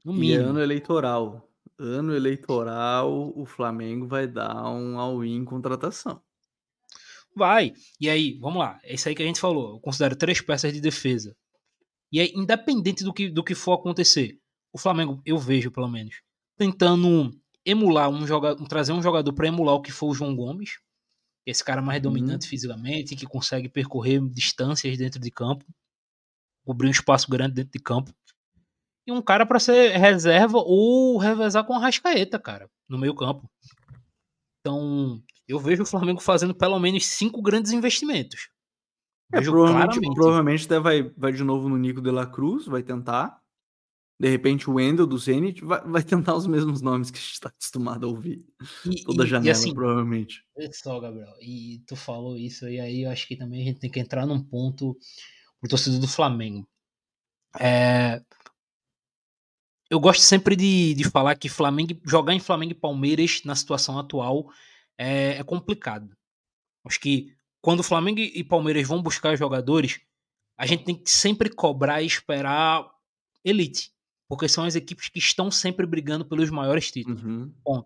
Speaker 2: No
Speaker 1: e
Speaker 2: mínimo.
Speaker 1: ano eleitoral. Ano eleitoral, o Flamengo vai dar um all-in contratação.
Speaker 2: Vai. E aí, vamos lá. É isso aí que a gente falou. Eu considero três peças de defesa. E aí, independente do que, do que for acontecer, o Flamengo, eu vejo pelo menos, tentando emular um jogador, trazer um jogador para emular o que foi o João Gomes, esse cara mais dominante uhum. fisicamente, que consegue percorrer distâncias dentro de campo, cobrir um espaço grande dentro de campo. E um cara para ser reserva ou revezar com a Rascaeta, cara, no meio campo. Então, eu vejo o Flamengo fazendo pelo menos cinco grandes investimentos.
Speaker 1: É, provavelmente, provavelmente vai, vai de novo no Nico de la Cruz, vai tentar. De repente o Wendel do Zenit vai, vai tentar os mesmos nomes que a gente está acostumado a ouvir. E, Toda e, janela, e assim, provavelmente.
Speaker 2: Olha só, Gabriel, e tu falou isso, e aí eu acho que também a gente tem que entrar num ponto pro torcedor do Flamengo. É, eu gosto sempre de, de falar que Flamengo, jogar em Flamengo e Palmeiras na situação atual é, é complicado. Acho que quando Flamengo e Palmeiras vão buscar jogadores, a gente tem que sempre cobrar e esperar elite porque são as equipes que estão sempre brigando pelos maiores títulos. Uhum. Bom,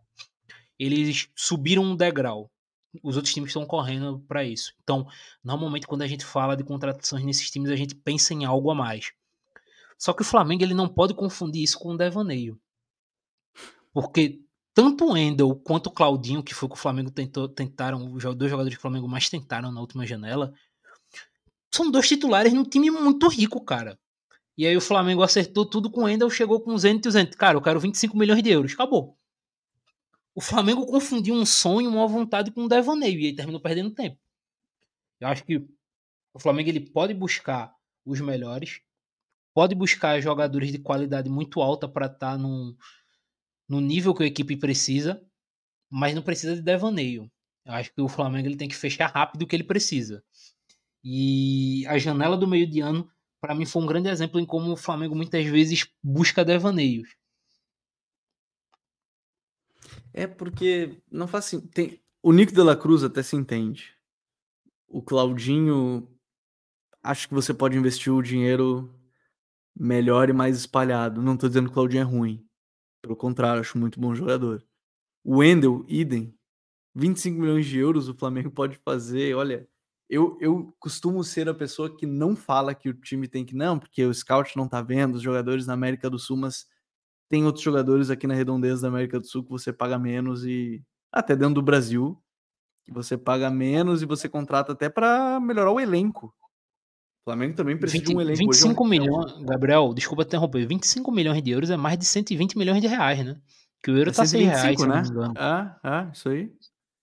Speaker 2: eles subiram um degrau. Os outros times estão correndo para isso. Então, normalmente quando a gente fala de contratações nesses times, a gente pensa em algo a mais. Só que o Flamengo ele não pode confundir isso com o devaneio. Porque tanto o Endel quanto o Claudinho, que foi o que o Flamengo tentou, tentaram, os dois jogadores do Flamengo mais tentaram na última janela, são dois titulares num time muito rico, cara. E aí o Flamengo acertou tudo com o Endel, chegou com o Zenit e o Zenit. Cara, eu quero 25 milhões de euros. Acabou. O Flamengo confundiu um sonho, uma vontade com um devaneio e aí terminou perdendo tempo. Eu acho que o Flamengo ele pode buscar os melhores, pode buscar jogadores de qualidade muito alta para estar tá no, nível que a equipe precisa, mas não precisa de devaneio. Eu acho que o Flamengo ele tem que fechar rápido o que ele precisa. E a janela do meio de ano para mim foi um grande exemplo em como o Flamengo muitas vezes busca devaneios.
Speaker 1: É porque não faz assim. Tem... O Nico de la Cruz até se entende. O Claudinho, acho que você pode investir o dinheiro melhor e mais espalhado. Não tô dizendo que o Claudinho é ruim. Pelo contrário, acho muito bom jogador. O Wendel, idem. 25 milhões de euros o Flamengo pode fazer, olha, eu, eu costumo ser a pessoa que não fala que o time tem que não, porque o scout não tá vendo os jogadores na América do Sul, mas tem outros jogadores aqui na redondeza da América do Sul que você paga menos e até dentro do Brasil que você paga menos e você contrata até para melhorar o elenco. O Flamengo também precisa 20, de um elenco.
Speaker 2: 25 Hoje, milhões, Gabriel, desculpa interromper, 25 milhões de euros é mais de 120 milhões de reais, né? Que o euro é tá 6 reais, né?
Speaker 1: Ah, ah, isso aí.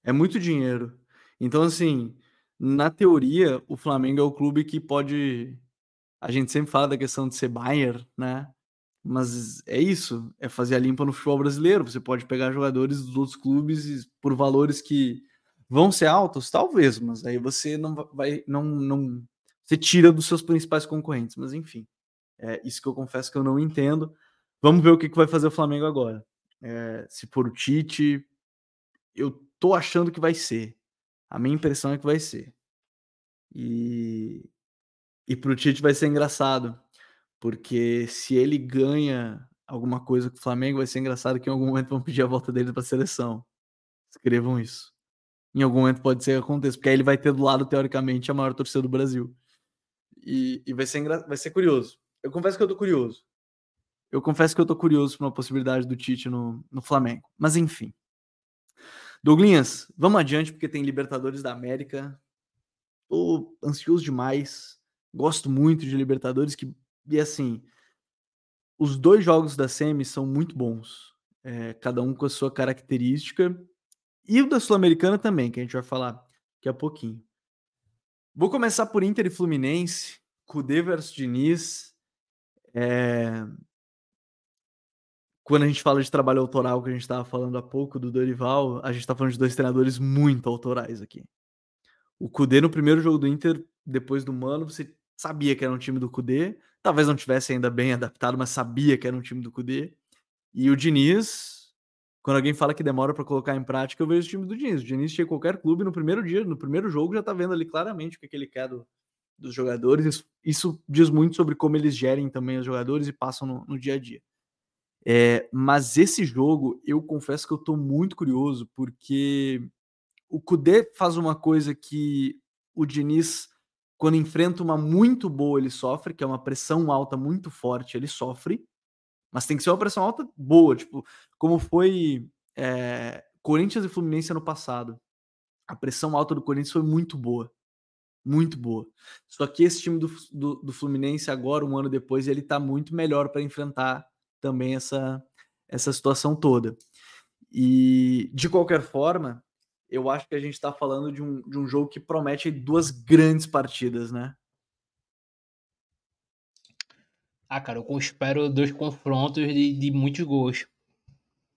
Speaker 1: É muito dinheiro. Então, assim, na teoria, o Flamengo é o clube que pode. A gente sempre fala da questão de ser Bayern, né? Mas é isso, é fazer a limpa no futebol brasileiro. Você pode pegar jogadores dos outros clubes por valores que vão ser altos, talvez, mas aí você não vai, não, não, você tira dos seus principais concorrentes. Mas enfim, é isso que eu confesso que eu não entendo. Vamos ver o que, que vai fazer o Flamengo agora. É, se for o Tite, eu tô achando que vai ser. A minha impressão é que vai ser. E, e pro Tite vai ser engraçado, porque se ele ganha alguma coisa com o Flamengo, vai ser engraçado que em algum momento vão pedir a volta dele para a seleção. Escrevam isso. Em algum momento pode ser que aconteça, porque aí ele vai ter do lado, teoricamente, a maior torcida do Brasil. E, e vai, ser engra... vai ser curioso. Eu confesso que eu tô curioso. Eu confesso que eu tô curioso para uma possibilidade do Tite no, no Flamengo. Mas enfim. Douglinhas, vamos adiante, porque tem Libertadores da América. Tô ansioso demais. Gosto muito de Libertadores. Que, e assim, os dois jogos da Semi são muito bons. É, cada um com a sua característica. E o da Sul-Americana também, que a gente vai falar daqui a pouquinho. Vou começar por Inter e Fluminense. Cudê versus Diniz. É, quando a gente fala de trabalho autoral, que a gente estava falando há pouco do Dorival, a gente está falando de dois treinadores muito autorais aqui. O Cudê no primeiro jogo do Inter, depois do Mano, você sabia que era um time do Cudê. Talvez não tivesse ainda bem adaptado, mas sabia que era um time do Cudê. E o Diniz, quando alguém fala que demora para colocar em prática, eu vejo o time do Diniz. O Diniz chega qualquer clube no primeiro dia, no primeiro jogo, já tá vendo ali claramente o que, é que ele quer do, dos jogadores. Isso, isso, diz muito sobre como eles gerem também os jogadores e passam no, no dia a dia. É, mas esse jogo, eu confesso que eu tô muito curioso, porque o Kudê faz uma coisa que o Diniz, quando enfrenta uma muito boa, ele sofre, que é uma pressão alta muito forte, ele sofre. Mas tem que ser uma pressão alta boa, tipo, como foi é, Corinthians e Fluminense ano passado. A pressão alta do Corinthians foi muito boa. Muito boa. Só que esse time do, do, do Fluminense, agora, um ano depois, ele tá muito melhor para enfrentar também essa, essa situação toda. E, de qualquer forma, eu acho que a gente está falando de um, de um jogo que promete duas grandes partidas, né?
Speaker 2: Ah, cara, eu espero dois confrontos de, de muitos gols.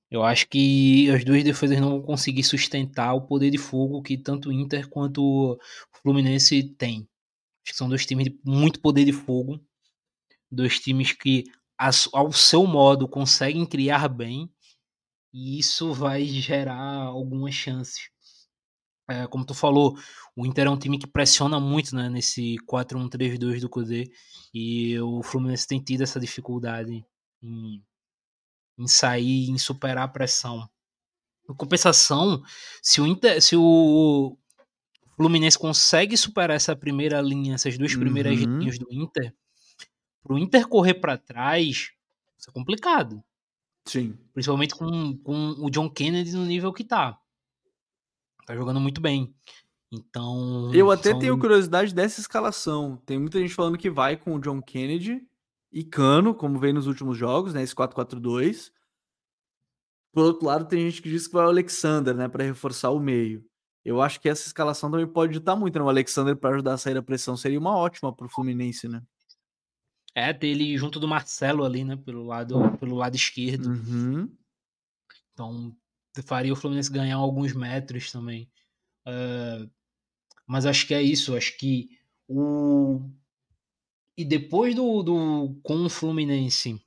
Speaker 2: Eu acho que as duas defesas não vão conseguir sustentar o poder de fogo que tanto o Inter quanto o Fluminense tem. Acho que são dois times de muito poder de fogo. Dois times que, ao seu modo, conseguem criar bem. E isso vai gerar algumas chances. É, como tu falou, o Inter é um time que pressiona muito né, nesse 4-1-3-2 do Cudê. E o Fluminense tem tido essa dificuldade em, em sair, em superar a pressão. Em compensação, se o, Inter, se o Fluminense consegue superar essa primeira linha, essas duas primeiras uhum. linhas do Inter, pro Inter correr para trás, isso é complicado.
Speaker 1: Sim.
Speaker 2: Principalmente com, com o John Kennedy no nível que tá. Tá jogando muito bem. Então.
Speaker 1: Eu até são... tenho curiosidade dessa escalação. Tem muita gente falando que vai com o John Kennedy e Cano, como vem nos últimos jogos, né? Esse 4-4-2. Por outro lado, tem gente que diz que vai o Alexander, né? Para reforçar o meio. Eu acho que essa escalação também pode ditar muito, né? O Alexander para ajudar a sair da pressão seria uma ótima para o Fluminense, né?
Speaker 2: É, ter ele junto do Marcelo ali, né? Pelo lado, pelo lado esquerdo.
Speaker 1: Uhum.
Speaker 2: Então, faria o Fluminense ganhar alguns metros também. Uh, mas acho que é isso. Acho que o. E depois do, do com o Fluminense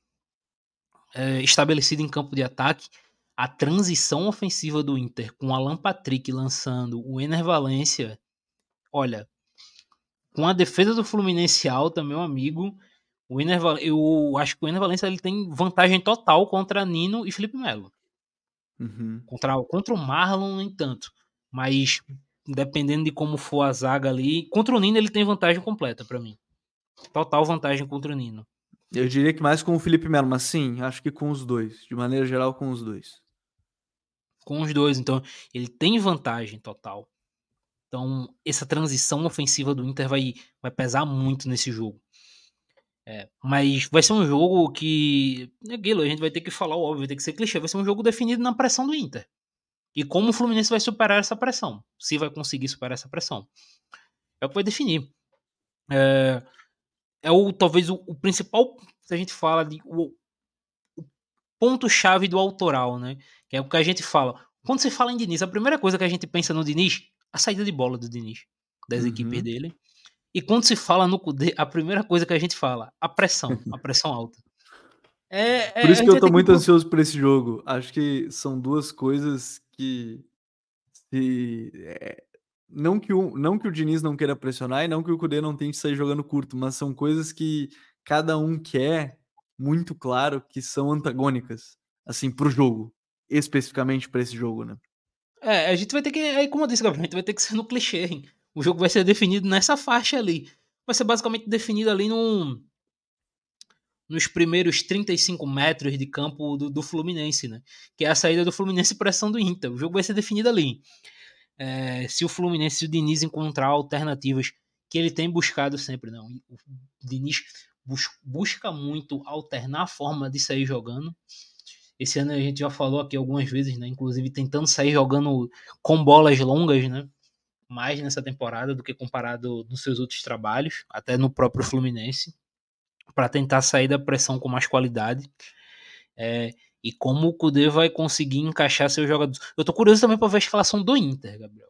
Speaker 2: é, estabelecido em campo de ataque, a transição ofensiva do Inter com Alan Patrick lançando o Ener Valência, olha, com a defesa do Fluminense alta, meu amigo, o Ener, eu acho que o Ener Valência ele tem vantagem total contra Nino e Felipe Melo.
Speaker 1: Uhum.
Speaker 2: Contra, contra o Marlon, nem tanto. Mas dependendo de como for a zaga ali. Contra o Nino, ele tem vantagem completa para mim. Total vantagem contra o Nino.
Speaker 1: Eu diria que mais com o Felipe Melo, mas sim, acho que com os dois. De maneira geral, com os dois.
Speaker 2: Com os dois, então ele tem vantagem total. Então, essa transição ofensiva do Inter vai, vai pesar muito nesse jogo. É, mas vai ser um jogo que. É aquilo, a gente vai ter que falar o óbvio, vai ter que ser clichê. Vai ser um jogo definido na pressão do Inter. E como o Fluminense vai superar essa pressão. Se vai conseguir superar essa pressão. É o que vai definir. É, é o talvez o, o, principal. Se a gente fala de. O, o ponto-chave do autoral, né? Que é o que a gente fala. Quando você fala em Diniz, a primeira coisa que a gente pensa no Diniz, a saída de bola do Diniz, das uhum. equipes dele. E quando se fala no Kudê, a primeira coisa que a gente fala, a pressão, a pressão alta.
Speaker 1: É, é, por isso que eu tô muito que... ansioso por esse jogo. Acho que são duas coisas que se é, não que o não que o Diniz não queira pressionar e não que o Cudê não tente sair jogando curto, mas são coisas que cada um quer muito claro que são antagônicas assim pro jogo, especificamente para esse jogo, né?
Speaker 2: É, a gente vai ter que, aí como eu disse, Gabriel, a gente vai ter que ser no clichê. Hein? O jogo vai ser definido nessa faixa ali. Vai ser basicamente definido ali num nos primeiros 35 metros de campo do, do, Fluminense, né? Que é a saída do Fluminense pressão do Inter. O jogo vai ser definido ali. É, se o Fluminense, se o Diniz encontrar alternativas que ele tem buscado sempre, não. O Diniz bus busca muito alternar a forma de sair jogando. Esse ano a gente já falou aqui algumas vezes, né? Inclusive tentando sair jogando com bolas longas, né? Mais nessa temporada do que comparado nos seus outros trabalhos, até no próprio Fluminense para tentar sair da pressão com mais qualidade. É, e como o Kudê vai conseguir encaixar seus jogadores. Eu tô curioso também para ver a escalação do Inter, Gabriel.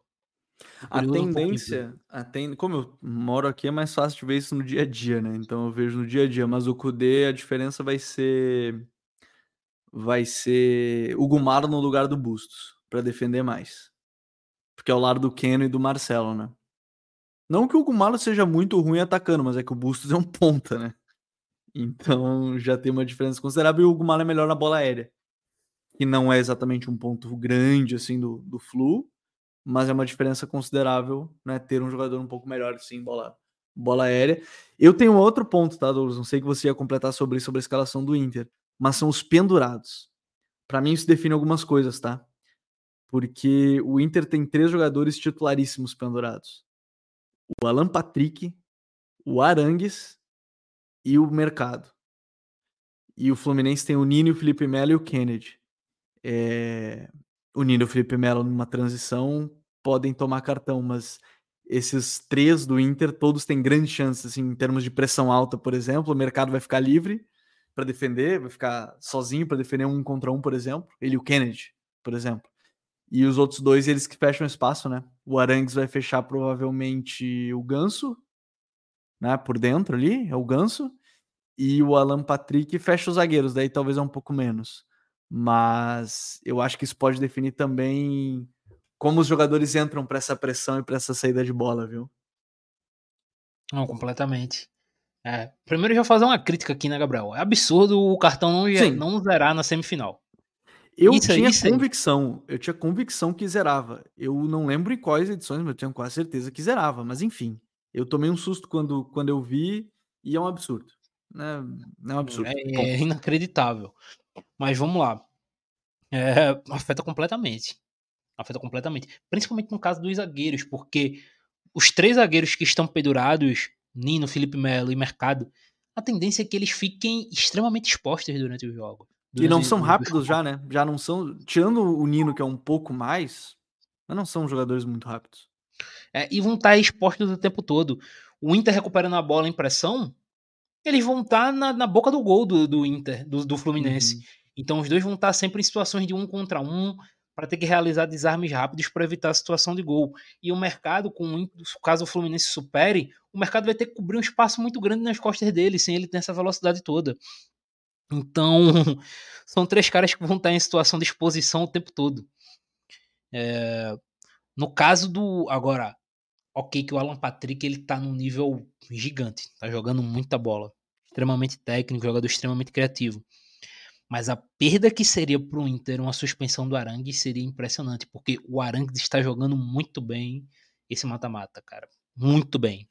Speaker 1: A tendência, um a ten... como eu moro aqui, é mais fácil de ver isso no dia a dia, né? Então eu vejo no dia a dia, mas o Kudê a diferença vai ser vai ser o Gumaro no lugar do Bustos, para defender mais. Porque é o lado do Keno e do Marcelo, né? Não que o Gumaro seja muito ruim atacando, mas é que o Bustos é um ponta, né? Então já tem uma diferença considerável e o Gumaro é melhor na bola aérea. Que não é exatamente um ponto grande assim do, do Flu, mas é uma diferença considerável, né? Ter um jogador um pouco melhor assim, bola, bola aérea. Eu tenho outro ponto, tá, Douglas? Não sei que você ia completar sobre sobre a escalação do Inter, mas são os pendurados. Para mim, isso define algumas coisas, tá? Porque o Inter tem três jogadores titularíssimos pendurados: o Alan Patrick, o Arangues e o Mercado. E o Fluminense tem o Nino, o Felipe Melo e o Kennedy. É o Nino e o Felipe Melo numa transição podem tomar cartão, mas esses três do Inter, todos têm grandes chances, assim, em termos de pressão alta, por exemplo, o mercado vai ficar livre para defender, vai ficar sozinho para defender um contra um, por exemplo, ele e o Kennedy, por exemplo. E os outros dois, eles que fecham espaço, né? O Arangues vai fechar provavelmente o Ganso, né, por dentro ali, é o Ganso, e o Alan Patrick fecha os zagueiros, daí talvez é um pouco menos. Mas eu acho que isso pode definir também como os jogadores entram para essa pressão e para essa saída de bola, viu?
Speaker 2: Não, completamente. É, primeiro eu vou fazer uma crítica aqui, né, Gabriel? É absurdo o cartão não, não zerar na semifinal.
Speaker 1: Eu isso tinha aí, convicção, eu tinha convicção que zerava. Eu não lembro em quais edições, mas eu tenho quase certeza que zerava. Mas enfim, eu tomei um susto quando, quando eu vi e é um absurdo. Né? É um absurdo.
Speaker 2: É, é inacreditável. Mas vamos lá. É, afeta completamente. Afeta completamente. Principalmente no caso dos zagueiros, porque os três zagueiros que estão pendurados, Nino, Felipe Melo e Mercado, a tendência é que eles fiquem extremamente expostos durante o jogo.
Speaker 1: E não são rápidos já, né? Já não são. Tirando o Nino, que é um pouco mais, mas não são jogadores muito rápidos.
Speaker 2: É, e vão estar expostos o tempo todo. O Inter recuperando a bola em pressão, eles vão estar na, na boca do gol do, do Inter, do, do Fluminense. Uhum. Então os dois vão estar sempre em situações de um contra um, para ter que realizar desarmes rápidos para evitar a situação de gol. E o mercado, com caso o Fluminense supere, o mercado vai ter que cobrir um espaço muito grande nas costas dele, sem ele ter essa velocidade toda. Então, são três caras que vão estar em situação de exposição o tempo todo. É... No caso do. Agora, ok, que o Alan Patrick ele tá num nível gigante, tá jogando muita bola. Extremamente técnico, jogador extremamente criativo. Mas a perda que seria para o Inter uma suspensão do Arangue seria impressionante, porque o Arangue está jogando muito bem esse mata-mata, cara. Muito bem.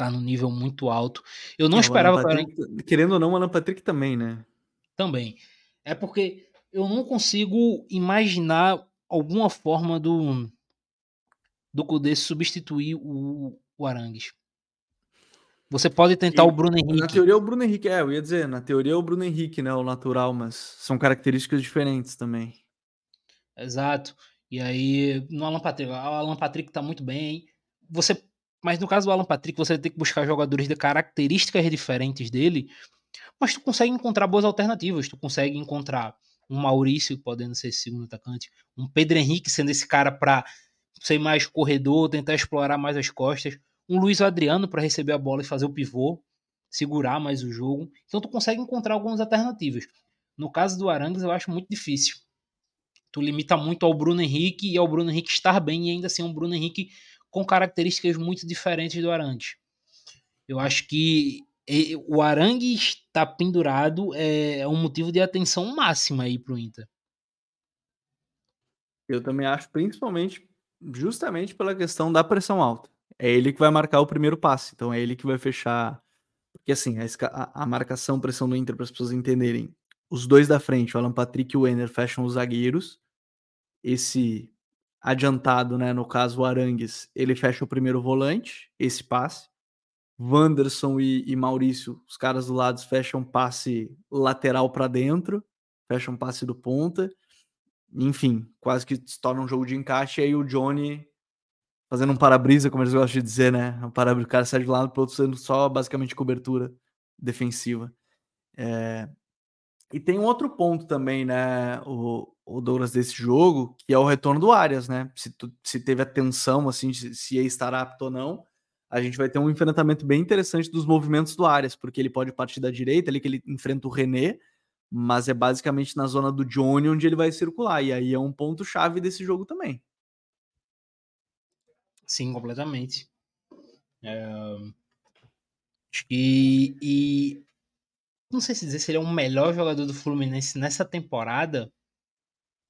Speaker 2: Tá num nível muito alto. Eu não é, esperava
Speaker 1: Patrick, Arangue... Querendo ou não, o Alan Patrick também, né?
Speaker 2: Também. É porque eu não consigo imaginar alguma forma do do Kudê substituir o, o Arangues. Você pode tentar e, o Bruno Henrique.
Speaker 1: Na teoria, o Bruno Henrique, é, eu ia dizer, na teoria, é o Bruno Henrique, né? O natural, mas são características diferentes também.
Speaker 2: Exato. E aí, no Alan Patrick, o Alan Patrick tá muito bem. Você, mas no caso do Alan Patrick, você tem que buscar jogadores de características diferentes dele, mas tu consegue encontrar boas alternativas. Tu consegue encontrar um Maurício podendo ser segundo atacante, um Pedro Henrique sendo esse cara para ser mais corredor, tentar explorar mais as costas um Luiz Adriano para receber a bola e fazer o pivô, segurar mais o jogo. Então tu consegue encontrar algumas alternativas. No caso do Arangues, eu acho muito difícil. Tu limita muito ao Bruno Henrique e ao Bruno Henrique estar bem e ainda assim um Bruno Henrique com características muito diferentes do Arangues. Eu acho que o Arangue está pendurado é um motivo de atenção máxima aí para o Inter.
Speaker 1: Eu também acho, principalmente, justamente pela questão da pressão alta é ele que vai marcar o primeiro passe. Então é ele que vai fechar. Porque assim, a, a marcação, pressão do Inter, para as pessoas entenderem. Os dois da frente, o Alan Patrick e o Enner, fecham os zagueiros. Esse adiantado, né? No caso, o Arangues, ele fecha o primeiro volante, esse passe. Wanderson e, e Maurício, os caras do lado, fecham passe lateral para dentro, fecham passe do ponta. Enfim, quase que se torna um jogo de encaixe. E aí o Johnny fazendo um para-brisa, como eles gostam de dizer, né? Um para o cara sai de um lado para o outro sendo só basicamente cobertura defensiva. É... E tem um outro ponto também, né, o, o Douglas, desse jogo, que é o retorno do Arias, né? Se, tu, se teve atenção, assim, se, ia estar apto ou não, a gente vai ter um enfrentamento bem interessante dos movimentos do Arias, porque ele pode partir da direita, ali que ele enfrenta o René, mas é basicamente na zona do Johnny onde ele vai circular, e aí é um ponto chave desse jogo também.
Speaker 2: Sim, completamente. É... E, e não sei se dizer se ele é o melhor jogador do Fluminense nessa temporada.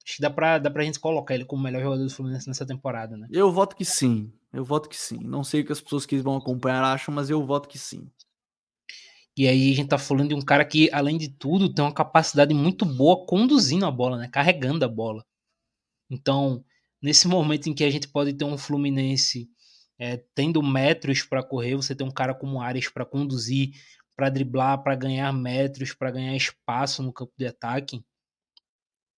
Speaker 2: Acho que dá pra, dá pra gente colocar ele como o melhor jogador do Fluminense nessa temporada, né?
Speaker 1: Eu voto que sim. Eu voto que sim. Não sei o que as pessoas que vão acompanhar acham, mas eu voto que sim.
Speaker 2: E aí a gente tá falando de um cara que, além de tudo, tem uma capacidade muito boa conduzindo a bola, né? Carregando a bola. Então, nesse momento em que a gente pode ter um Fluminense é, tendo metros para correr, você tem um cara como Ares para conduzir, para driblar, para ganhar metros, para ganhar espaço no campo de ataque.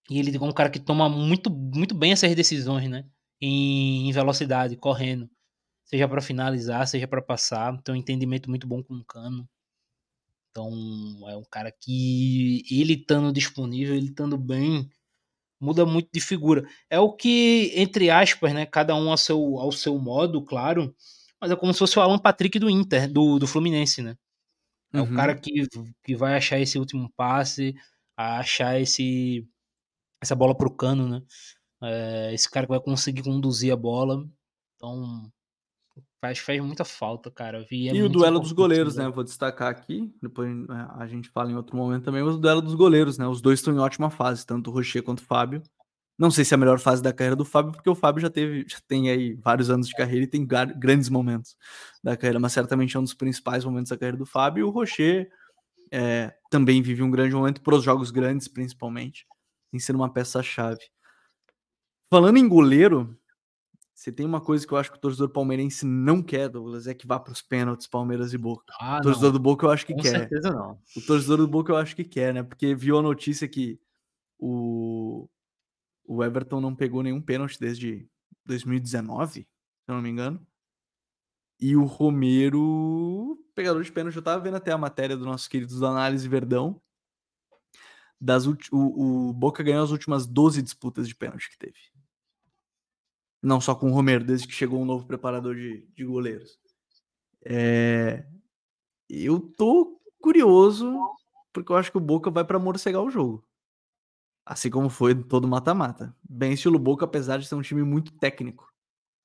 Speaker 2: E ele é um cara que toma muito, muito bem essas decisões, né? Em, em velocidade, correndo. Seja para finalizar, seja para passar. Tem um entendimento muito bom com o cano. Então, é um cara que ele estando disponível, ele estando bem, muda muito de figura. É o que, entre aspas, né, cada um ao seu, ao seu modo, claro, mas é como se fosse o Alan Patrick do Inter, do, do Fluminense, né? É uhum. o cara que, que vai achar esse último passe, achar esse essa bola pro cano, né? É, esse cara que vai conseguir conduzir a bola. Então, faz, faz muita falta, cara.
Speaker 1: E, é e o duelo dos goleiros, né? Vou destacar aqui, depois é, a gente fala em outro momento também, mas o duelo dos goleiros, né? Os dois estão em ótima fase, tanto o Rocher quanto o Fábio. Não sei se é a melhor fase da carreira do Fábio, porque o Fábio já teve, já tem aí vários anos de carreira e tem grandes momentos da carreira, mas certamente é um dos principais momentos da carreira do Fábio. E o Rocher é, também vive um grande momento para os jogos grandes, principalmente, em ser uma peça-chave. Falando em goleiro, você tem uma coisa que eu acho que o torcedor palmeirense não quer, Douglas, é que vá para os pênaltis Palmeiras e Boca. Ah, o torcedor não. do Boca eu acho que Com quer. Com certeza não. O torcedor do Boca eu acho que quer, né? Porque viu a notícia que o o Everton não pegou nenhum pênalti desde 2019, se eu não me engano. E o Romero, pegador de pênalti, eu tava vendo até a matéria do nosso querido do Análise Verdão. Das, o, o Boca ganhou as últimas 12 disputas de pênalti que teve. Não só com o Romero, desde que chegou um novo preparador de, de goleiros. É, eu tô curioso, porque eu acho que o Boca vai para morcegar o jogo. Assim como foi todo mata-mata. Bem estilo Boca, apesar de ser um time muito técnico.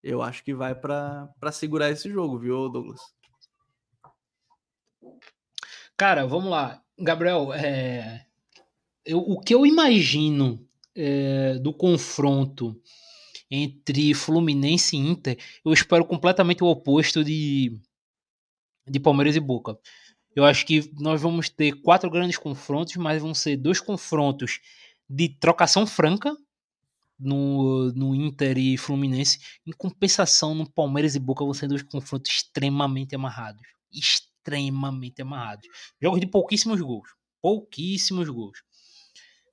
Speaker 1: Eu acho que vai para segurar esse jogo, viu, Douglas?
Speaker 2: Cara, vamos lá. Gabriel, é... eu, o que eu imagino é, do confronto entre Fluminense e Inter, eu espero completamente o oposto de, de Palmeiras e Boca. Eu acho que nós vamos ter quatro grandes confrontos, mas vão ser dois confrontos de trocação franca no, no Inter e Fluminense. Em compensação, no Palmeiras e Boca, você tem dois confrontos extremamente amarrados. Extremamente amarrados. Jogos de pouquíssimos gols. Pouquíssimos gols.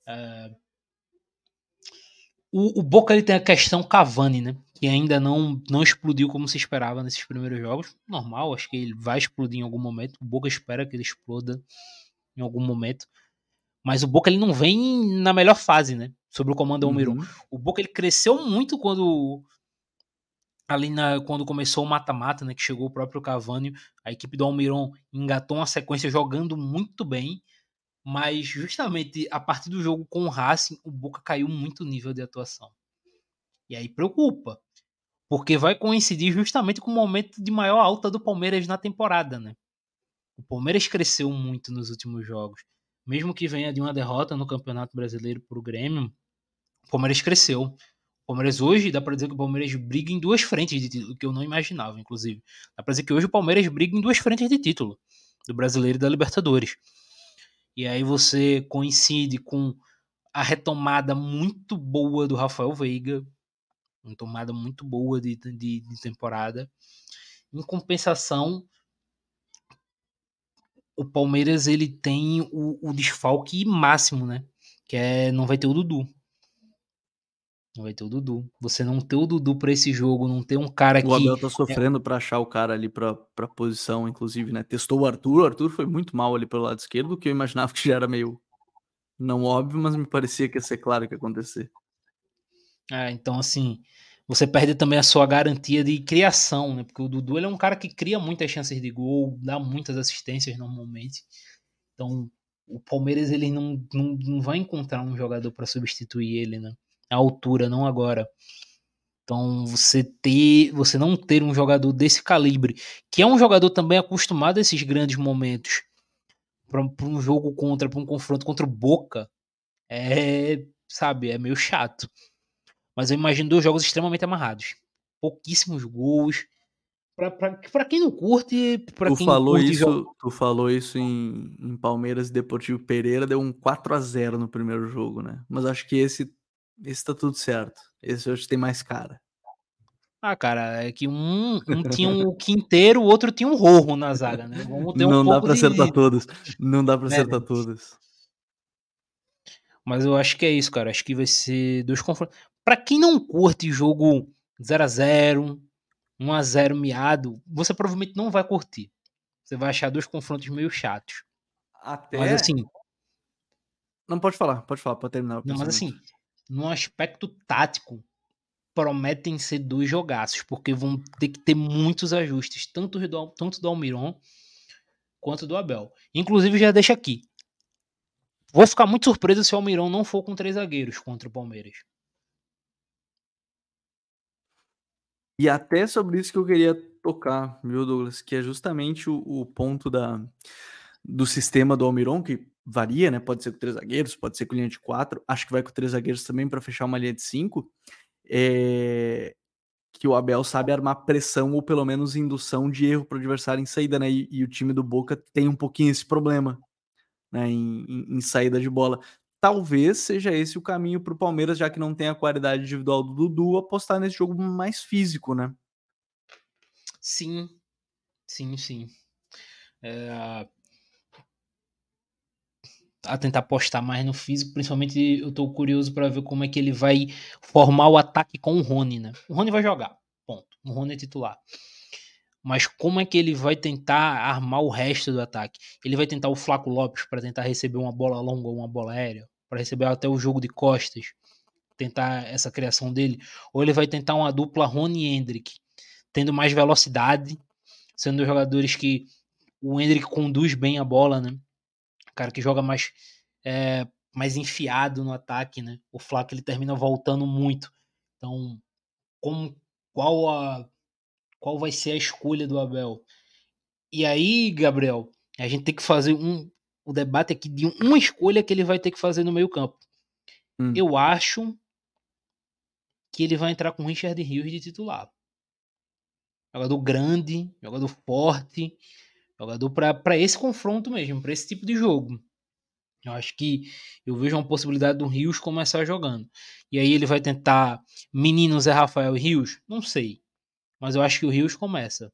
Speaker 2: Uh, o, o, Boca ele tem a questão Cavani, né? Que ainda não, não explodiu como se esperava nesses primeiros jogos. Normal, acho que ele vai explodir em algum momento. O Boca espera que ele exploda em algum momento. Mas o Boca ele não vem na melhor fase, né? Sobre o comando Almiron. Uhum. O Boca ele cresceu muito quando ali na, quando começou o mata-mata, né, que chegou o próprio Cavani, a equipe do Almiron engatou uma sequência jogando muito bem, mas justamente a partir do jogo com o Racing, o Boca caiu muito o nível de atuação. E aí preocupa, porque vai coincidir justamente com o momento de maior alta do Palmeiras na temporada, né? O Palmeiras cresceu muito nos últimos jogos mesmo que venha de uma derrota no Campeonato Brasileiro para o Grêmio, o Palmeiras cresceu. O Palmeiras hoje, dá para dizer que o Palmeiras briga em duas frentes de título, que eu não imaginava, inclusive. Dá para dizer que hoje o Palmeiras briga em duas frentes de título, do Brasileiro e da Libertadores. E aí você coincide com a retomada muito boa do Rafael Veiga, uma tomada muito boa de, de, de temporada. Em compensação, o Palmeiras ele tem o, o desfalque máximo, né? Que é não vai ter o Dudu. Não vai ter o Dudu. Você não ter o Dudu para esse jogo, não ter um cara que.
Speaker 1: O Abel tá sofrendo é... para achar o cara ali pra, pra posição, inclusive, né? Testou o Arthur. O Arthur foi muito mal ali pelo lado esquerdo, que eu imaginava que já era meio. Não óbvio, mas me parecia que ia ser claro que ia acontecer.
Speaker 2: É, então assim você perde também a sua garantia de criação, né? Porque o Dudu ele é um cara que cria muitas chances de gol, dá muitas assistências normalmente. Então, o Palmeiras ele não, não, não vai encontrar um jogador para substituir ele, né? A altura, não agora. Então, você ter, você não ter um jogador desse calibre, que é um jogador também acostumado a esses grandes momentos, para um jogo contra, para um confronto contra o Boca, é, sabe, é meio chato. Mas eu imagino dois jogos extremamente amarrados. Pouquíssimos gols. Para quem não curte, para quem
Speaker 1: falou isso, jogo... Tu falou isso em, em Palmeiras e Deportivo Pereira, deu um 4 a 0 no primeiro jogo, né? Mas acho que esse, esse tá tudo certo. Esse que tem mais cara.
Speaker 2: Ah, cara, é que um, um tinha um quinteiro, o outro tinha um rorro na zaga, né?
Speaker 1: Vamos ter um Não dá pra de... acertar todos. Não dá pra é. acertar todos.
Speaker 2: Mas eu acho que é isso, cara. Acho que vai ser dois confrontos. Pra quem não curte jogo 0 a 0 1 a 0 miado, você provavelmente não vai curtir. Você vai achar dois confrontos meio chatos.
Speaker 1: Até. Mas assim. Não pode falar, pode falar, pode terminar.
Speaker 2: Não, mas assim, no aspecto tático, prometem ser dois jogaços, porque vão ter que ter muitos ajustes, tanto do, tanto do Almiron quanto do Abel. Inclusive, já deixa aqui. Vou ficar muito surpreso se o Almiron não for com três zagueiros contra o Palmeiras.
Speaker 1: E até sobre isso que eu queria tocar, viu, Douglas? Que é justamente o, o ponto da, do sistema do Almiron, que varia, né? Pode ser com três zagueiros, pode ser com linha de quatro. Acho que vai com três zagueiros também para fechar uma linha de cinco. É, que o Abel sabe armar pressão ou pelo menos indução de erro para o adversário em saída, né? E, e, o time do Boca tem um pouquinho esse problema, né? Em, em, em saída de bola talvez seja esse o caminho para o Palmeiras, já que não tem a qualidade individual do Dudu, apostar nesse jogo mais físico, né?
Speaker 2: Sim, sim, sim. É... A tentar apostar mais no físico, principalmente eu estou curioso para ver como é que ele vai formar o ataque com o Rony, né? O Rony vai jogar, ponto. O Rony é titular mas como é que ele vai tentar armar o resto do ataque? Ele vai tentar o Flaco Lopes para tentar receber uma bola longa ou uma bola aérea, para receber até o jogo de costas, tentar essa criação dele, ou ele vai tentar uma dupla Rony e Hendrick, tendo mais velocidade, sendo jogadores que o Hendrick conduz bem a bola, né? Cara que joga mais é, mais enfiado no ataque, né? O Flaco ele termina voltando muito. Então, como qual a qual vai ser a escolha do Abel. E aí, Gabriel, a gente tem que fazer um o debate aqui de uma escolha que ele vai ter que fazer no meio campo. Hum. Eu acho que ele vai entrar com o Richard Rios de titular. Jogador grande, jogador forte, jogador para esse confronto mesmo, para esse tipo de jogo. Eu acho que eu vejo uma possibilidade do Rios começar jogando. E aí ele vai tentar menino Zé Rafael e Rios? Não sei. Mas eu acho que o Rios começa.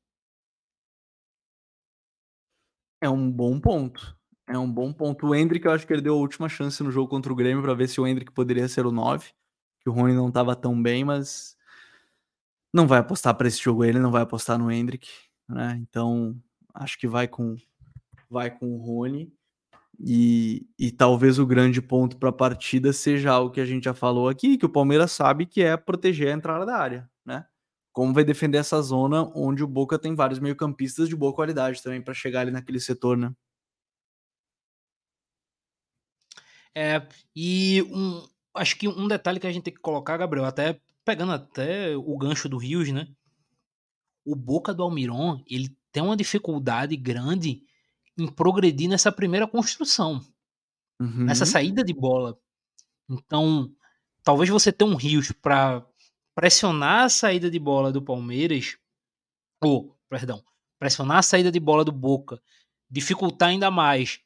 Speaker 1: É um bom ponto. É um bom ponto. O Hendrick, eu acho que ele deu a última chance no jogo contra o Grêmio para ver se o Hendrick poderia ser o 9. Que o Rony não estava tão bem, mas não vai apostar para esse jogo ele, não vai apostar no Hendrick, né? Então, acho que vai com vai com o Rony. E, e talvez o grande ponto para a partida seja algo que a gente já falou aqui, que o Palmeiras sabe que é proteger a entrada da área? Como vai defender essa zona onde o Boca tem vários meio-campistas de boa qualidade também para chegar ali naquele setor, né?
Speaker 2: É, e um, acho que um detalhe que a gente tem que colocar, Gabriel, até pegando até o gancho do Rios, né? O Boca do Almiron, ele tem uma dificuldade grande em progredir nessa primeira construção, uhum. nessa saída de bola. Então, talvez você tenha um Rios para pressionar a saída de bola do Palmeiras, ou, perdão, pressionar a saída de bola do Boca, dificultar ainda mais,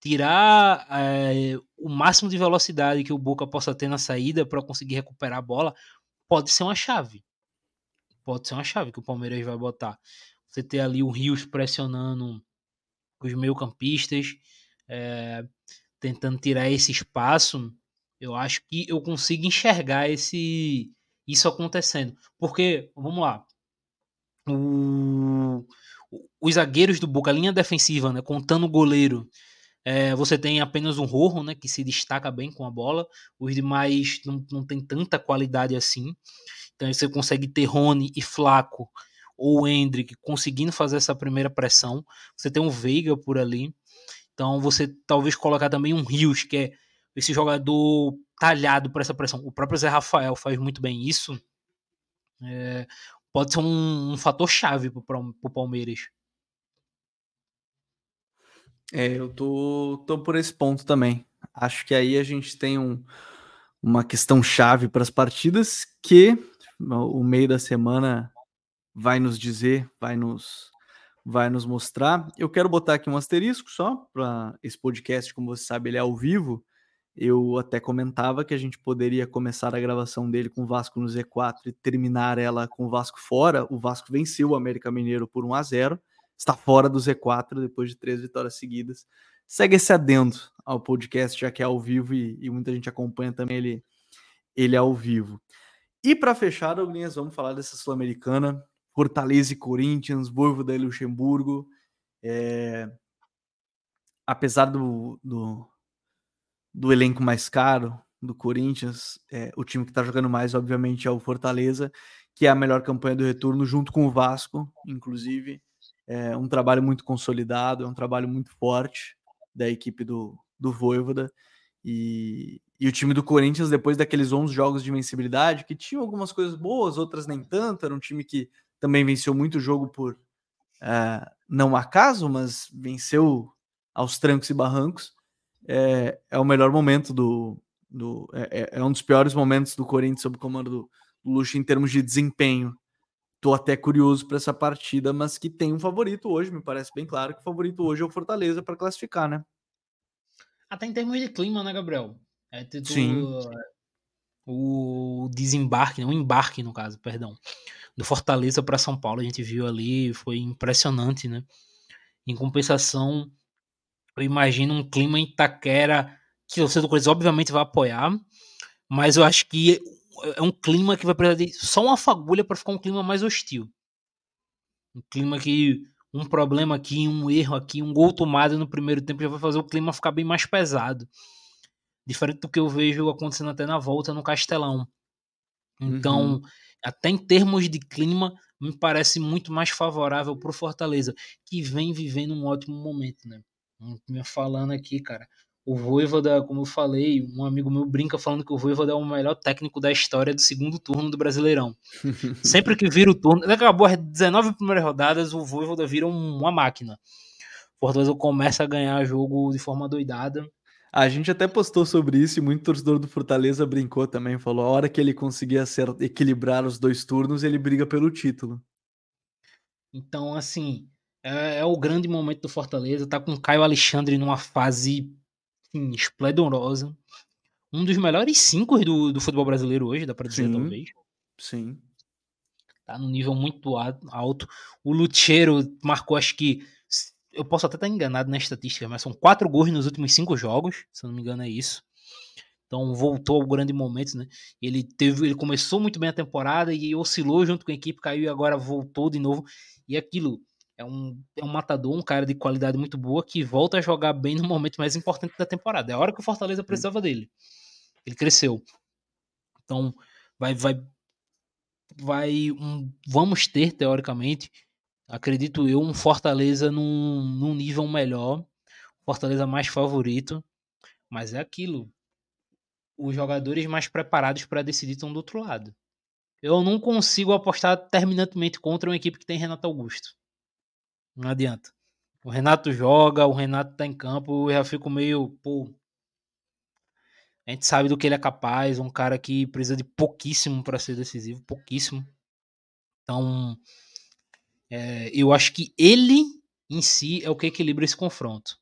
Speaker 2: tirar é, o máximo de velocidade que o Boca possa ter na saída para conseguir recuperar a bola, pode ser uma chave. Pode ser uma chave que o Palmeiras vai botar. Você ter ali o Rios pressionando os meio-campistas, é, tentando tirar esse espaço, eu acho que eu consigo enxergar esse isso acontecendo. Porque, vamos lá, o, os zagueiros do Boca, a linha defensiva, né, contando o goleiro, é, você tem apenas um Rojo, né, que se destaca bem com a bola, os demais não, não tem tanta qualidade assim. Então você consegue ter Rony e Flaco ou Hendrick conseguindo fazer essa primeira pressão. Você tem um Veiga por ali. Então você talvez colocar também um Rios, que é esse jogador talhado para essa pressão. O próprio Zé Rafael faz muito bem isso. É, pode ser um, um fator chave para o Palmeiras.
Speaker 1: É, eu tô, tô por esse ponto também. Acho que aí a gente tem um, uma questão chave para as partidas que o meio da semana vai nos dizer, vai nos vai nos mostrar. Eu quero botar aqui um asterisco só para esse podcast, como você sabe, ele é ao vivo. Eu até comentava que a gente poderia começar a gravação dele com o Vasco no Z4 e terminar ela com o Vasco fora. O Vasco venceu o América Mineiro por 1 a 0 está fora do Z4 depois de três vitórias seguidas. Segue esse adendo ao podcast, já que é ao vivo e, e muita gente acompanha também ele, ele ao vivo. E para fechar, Douglas, vamos falar dessa Sul-Americana. Fortaleza e Corinthians, Voivoda e Luxemburgo. É... Apesar do, do, do, elenco mais caro do Corinthians, é, o time que está jogando mais, obviamente, é o Fortaleza, que é a melhor campanha do retorno, junto com o Vasco, inclusive. É um trabalho muito consolidado, é um trabalho muito forte da equipe do, do Voivoda. E, e o time do Corinthians, depois daqueles 11 jogos de invencibilidade, que tinham algumas coisas boas, outras nem tanto, era um time que também venceu muito jogo por uh, não acaso, mas venceu aos trancos e barrancos. É, é o melhor momento do. do é, é, é um dos piores momentos do Corinthians sob o comando do, do Luxo em termos de desempenho Tô até curioso para essa partida, mas que tem um favorito hoje, me parece bem claro que o favorito hoje é o Fortaleza para classificar, né?
Speaker 2: Até em termos de clima, né, Gabriel? É
Speaker 1: Sim.
Speaker 2: O desembarque, o embarque, no caso, perdão, do Fortaleza para São Paulo, a gente viu ali, foi impressionante, né? Em compensação, eu imagino um clima em Itaquera que o torcedor do Corinthians obviamente vai apoiar, mas eu acho que é um clima que vai precisar de só uma fagulha para ficar um clima mais hostil. Um clima que um problema aqui, um erro aqui, um gol tomado no primeiro tempo já vai fazer o clima ficar bem mais pesado. Diferente do que eu vejo acontecendo até na volta no Castelão. Então, uhum. até em termos de clima, me parece muito mais favorável para o Fortaleza, que vem vivendo um ótimo momento, né? Me falando aqui, cara, o Voivoda, como eu falei, um amigo meu brinca falando que o Voivoda é o melhor técnico da história do segundo turno do Brasileirão. Sempre que vira o turno, acabou as 19 primeiras rodadas, o Voivoda vira uma máquina. O Fortaleza começa a ganhar jogo de forma doidada.
Speaker 1: A gente até postou sobre isso e muito torcedor do Fortaleza brincou também, falou a hora que ele conseguir equilibrar os dois turnos, ele briga pelo título.
Speaker 2: Então, assim, é, é o grande momento do Fortaleza, tá com o Caio Alexandre numa fase assim, esplendorosa. Um dos melhores cinco do, do futebol brasileiro hoje, dá pra dizer, sim, talvez.
Speaker 1: Sim.
Speaker 2: Tá no nível muito alto. O Lucheiro marcou, acho que. Eu posso até estar enganado na estatística, mas são quatro gols nos últimos cinco jogos, se eu não me engano, é isso. Então voltou ao grande momento, né? Ele teve, ele começou muito bem a temporada e oscilou junto com a equipe, caiu e agora voltou de novo. E aquilo, é um, é um matador, um cara de qualidade muito boa que volta a jogar bem no momento mais importante da temporada. É a hora que o Fortaleza precisava dele. Ele cresceu. Então, vai vai vai um, vamos ter teoricamente, acredito eu, um Fortaleza num, num nível melhor, Fortaleza mais favorito, mas é aquilo. Os jogadores mais preparados para decidir estão do outro lado. Eu não consigo apostar terminantemente contra uma equipe que tem Renato Augusto. Não adianta. O Renato joga, o Renato tá em campo, eu já fico meio, pô. A gente sabe do que ele é capaz, um cara que precisa de pouquíssimo para ser decisivo, pouquíssimo. Então, é, eu acho que ele em si é o que equilibra esse confronto.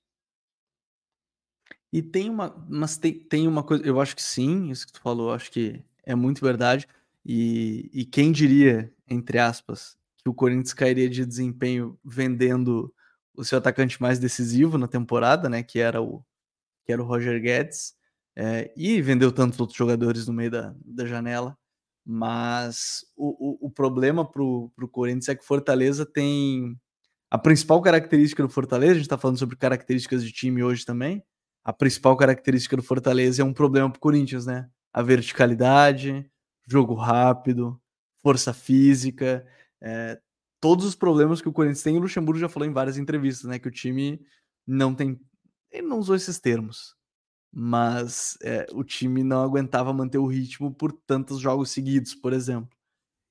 Speaker 1: E tem uma, mas tem, tem uma coisa, eu acho que sim, isso que tu falou, acho que é muito verdade. E, e quem diria, entre aspas, que o Corinthians cairia de desempenho vendendo o seu atacante mais decisivo na temporada, né? Que era o, que era o Roger Guedes. É, e vendeu tantos outros jogadores no meio da, da janela. Mas o, o, o problema para o Corinthians é que Fortaleza tem. A principal característica do Fortaleza, a gente está falando sobre características de time hoje também. A principal característica do Fortaleza é um problema para o Corinthians, né? A verticalidade, jogo rápido, força física. É, todos os problemas que o Corinthians tem, o Luxemburgo já falou em várias entrevistas, né? Que o time não tem Ele não usou esses termos, mas é, o time não aguentava manter o ritmo por tantos jogos seguidos, por exemplo.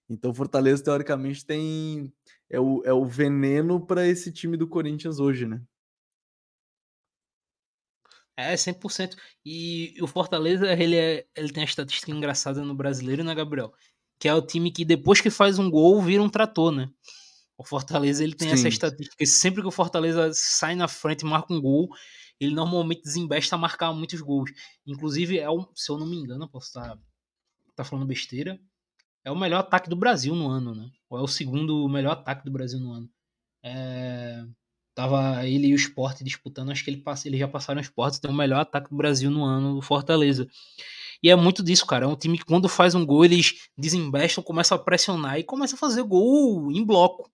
Speaker 1: Então, Fortaleza, teoricamente, tem. É o, é o veneno para esse time do Corinthians hoje, né?
Speaker 2: É, 100%. E o Fortaleza, ele, é, ele tem a estatística engraçada no brasileiro, né, Gabriel? Que é o time que depois que faz um gol, vira um trator, né? O Fortaleza, ele tem Sim. essa estatística. Sempre que o Fortaleza sai na frente e marca um gol, ele normalmente desembesta a marcar muitos gols. Inclusive, é um, se eu não me engano, posso estar tá falando besteira, é o melhor ataque do Brasil no ano, né? Ou é o segundo melhor ataque do Brasil no ano. É... Tava ele e o Sport disputando, acho que ele eles já passaram o Sport, tem o melhor ataque do Brasil no ano, do Fortaleza. E é muito disso, cara. É um time que quando faz um gol, eles desembestam, começam a pressionar e começam a fazer gol em bloco.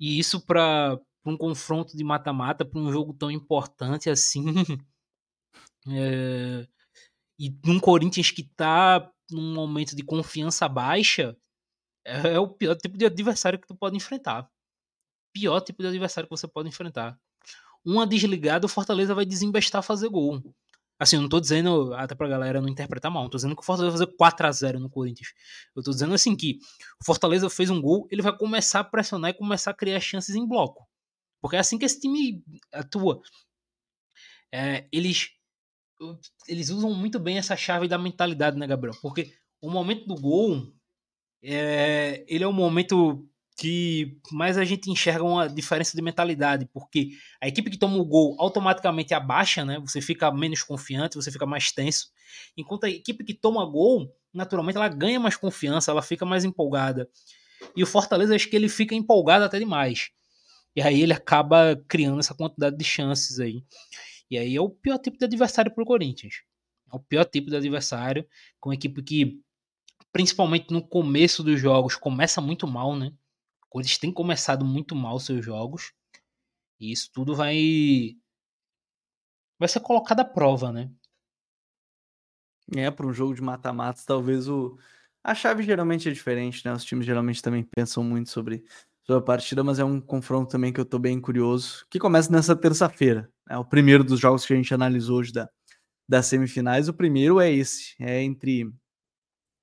Speaker 2: E isso para um confronto de mata-mata, para um jogo tão importante assim. É... E num Corinthians que tá num momento de confiança baixa, é, é o pior tipo de adversário que tu pode enfrentar. Pior tipo de adversário que você pode enfrentar. Uma desligada, o Fortaleza vai desembestar fazer gol. Assim, eu não tô dizendo, até pra galera não interpretar mal, não tô dizendo que o Fortaleza vai fazer 4 a 0 no Corinthians. Eu tô dizendo assim que o Fortaleza fez um gol, ele vai começar a pressionar e começar a criar chances em bloco. Porque é assim que esse time atua. É, eles eles usam muito bem essa chave da mentalidade, né, Gabriel? Porque o momento do gol, é, ele é o momento que mais a gente enxerga uma diferença de mentalidade, porque a equipe que toma o gol automaticamente abaixa, né? Você fica menos confiante, você fica mais tenso, enquanto a equipe que toma gol, naturalmente ela ganha mais confiança, ela fica mais empolgada. E o Fortaleza acho que ele fica empolgado até demais. E aí ele acaba criando essa quantidade de chances aí. E aí é o pior tipo de adversário para o Corinthians. É o pior tipo de adversário, com uma equipe que, principalmente no começo dos jogos, começa muito mal, né? Corinthians tem começado muito mal seus jogos. E isso tudo vai. Vai ser colocado à prova, né?
Speaker 1: É, para um jogo de mata-matas, talvez o. A chave geralmente é diferente, né? Os times geralmente também pensam muito sobre sobre a partida, mas é um confronto também que eu tô bem curioso, que começa nessa terça-feira. É o primeiro dos jogos que a gente analisou hoje da, das semifinais. O primeiro é esse, é entre,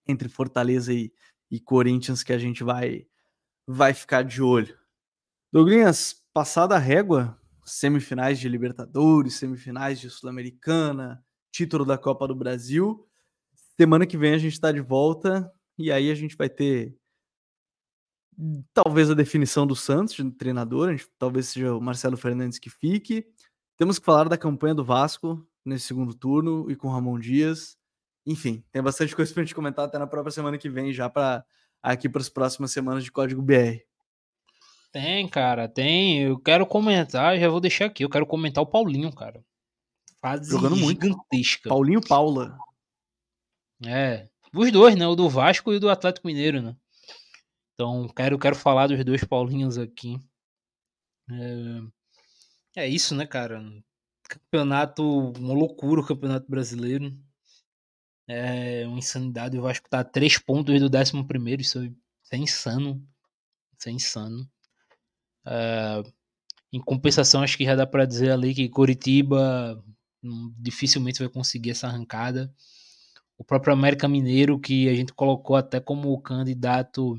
Speaker 1: entre Fortaleza e, e Corinthians que a gente vai, vai ficar de olho. Douglas, passada a régua, semifinais de Libertadores, semifinais de Sul-Americana, título da Copa do Brasil. Semana que vem a gente está de volta e aí a gente vai ter talvez a definição do Santos de treinador, gente, talvez seja o Marcelo Fernandes que fique. Temos que falar da campanha do Vasco nesse segundo turno e com Ramon Dias. Enfim, tem bastante coisa para a gente comentar até na própria semana que vem, já para aqui para as próximas semanas de Código BR.
Speaker 2: Tem, cara, tem. Eu quero comentar, já vou deixar aqui. Eu quero comentar o Paulinho, cara.
Speaker 1: Fase Jogando muito. gigantesca. Paulinho Paula.
Speaker 2: É. Os dois, né? O do Vasco e o do Atlético Mineiro, né? Então, quero, quero falar dos dois Paulinhos aqui. É, é isso, né, cara? Campeonato, uma loucura o campeonato brasileiro. É uma insanidade. O Vasco tá a três pontos do décimo primeiro. Isso é insano. Isso é insano. É, em compensação, acho que já dá para dizer ali que Coritiba hum, dificilmente vai conseguir essa arrancada. O próprio América Mineiro, que a gente colocou até como candidato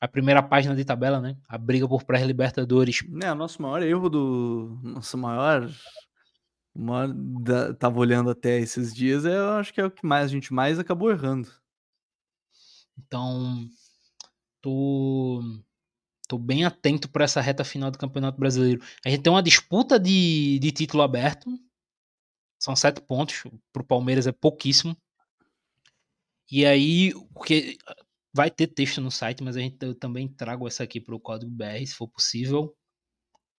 Speaker 2: a primeira página de tabela, né? A briga por pré-libertadores.
Speaker 1: É, o nosso maior erro do. Nosso maior. Maior da, tava olhando até esses dias, é, eu acho que é o que mais a gente mais acabou errando.
Speaker 2: Então, tô, tô bem atento para essa reta final do Campeonato Brasileiro. A gente tem uma disputa de, de título aberto. São sete pontos. Pro Palmeiras é pouquíssimo. E aí, o que Vai ter texto no site, mas a gente, eu também trago essa aqui para o código BR, se for possível.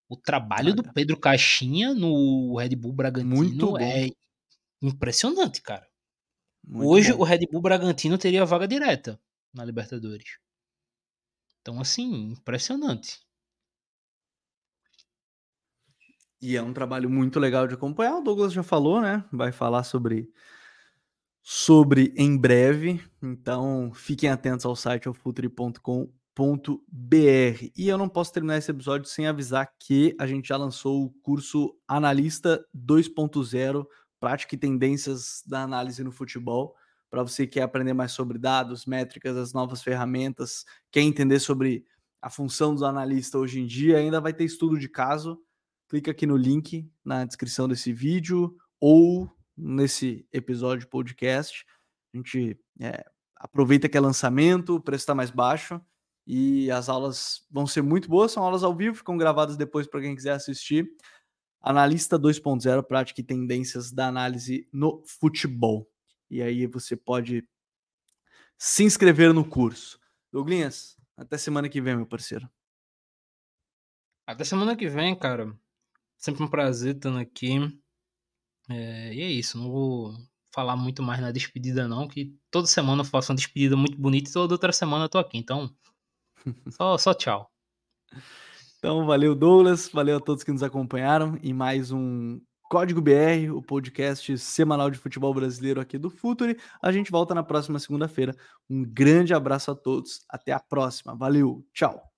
Speaker 2: O trabalho do Pedro Caixinha no Red Bull Bragantino é impressionante, cara. Muito Hoje bom. o Red Bull Bragantino teria vaga direta na Libertadores. Então, assim, impressionante.
Speaker 1: E é um trabalho muito legal de acompanhar. O Douglas já falou, né? Vai falar sobre sobre em breve. Então, fiquem atentos ao site alfuturi.com E eu não posso terminar esse episódio sem avisar que a gente já lançou o curso Analista 2.0, Prática e Tendências da Análise no Futebol. Para você que quer aprender mais sobre dados, métricas, as novas ferramentas, quer entender sobre a função dos analistas hoje em dia, ainda vai ter estudo de caso. Clica aqui no link na descrição desse vídeo ou nesse episódio podcast. A gente é, aproveita que é lançamento, o preço está mais baixo e as aulas vão ser muito boas, são aulas ao vivo, ficam gravadas depois para quem quiser assistir. Analista 2.0, prática e tendências da análise no futebol. E aí você pode se inscrever no curso. Douglas, até semana que vem, meu parceiro.
Speaker 2: Até semana que vem, cara. Sempre um prazer estando aqui. É, e é isso, não vou falar muito mais na despedida, não, que toda semana eu faço uma despedida muito bonita e toda outra semana eu tô aqui. Então, só, só tchau.
Speaker 1: Então, valeu, Douglas. Valeu a todos que nos acompanharam em mais um Código BR, o podcast semanal de futebol brasileiro aqui do Futuri. A gente volta na próxima segunda-feira. Um grande abraço a todos. Até a próxima. Valeu. Tchau.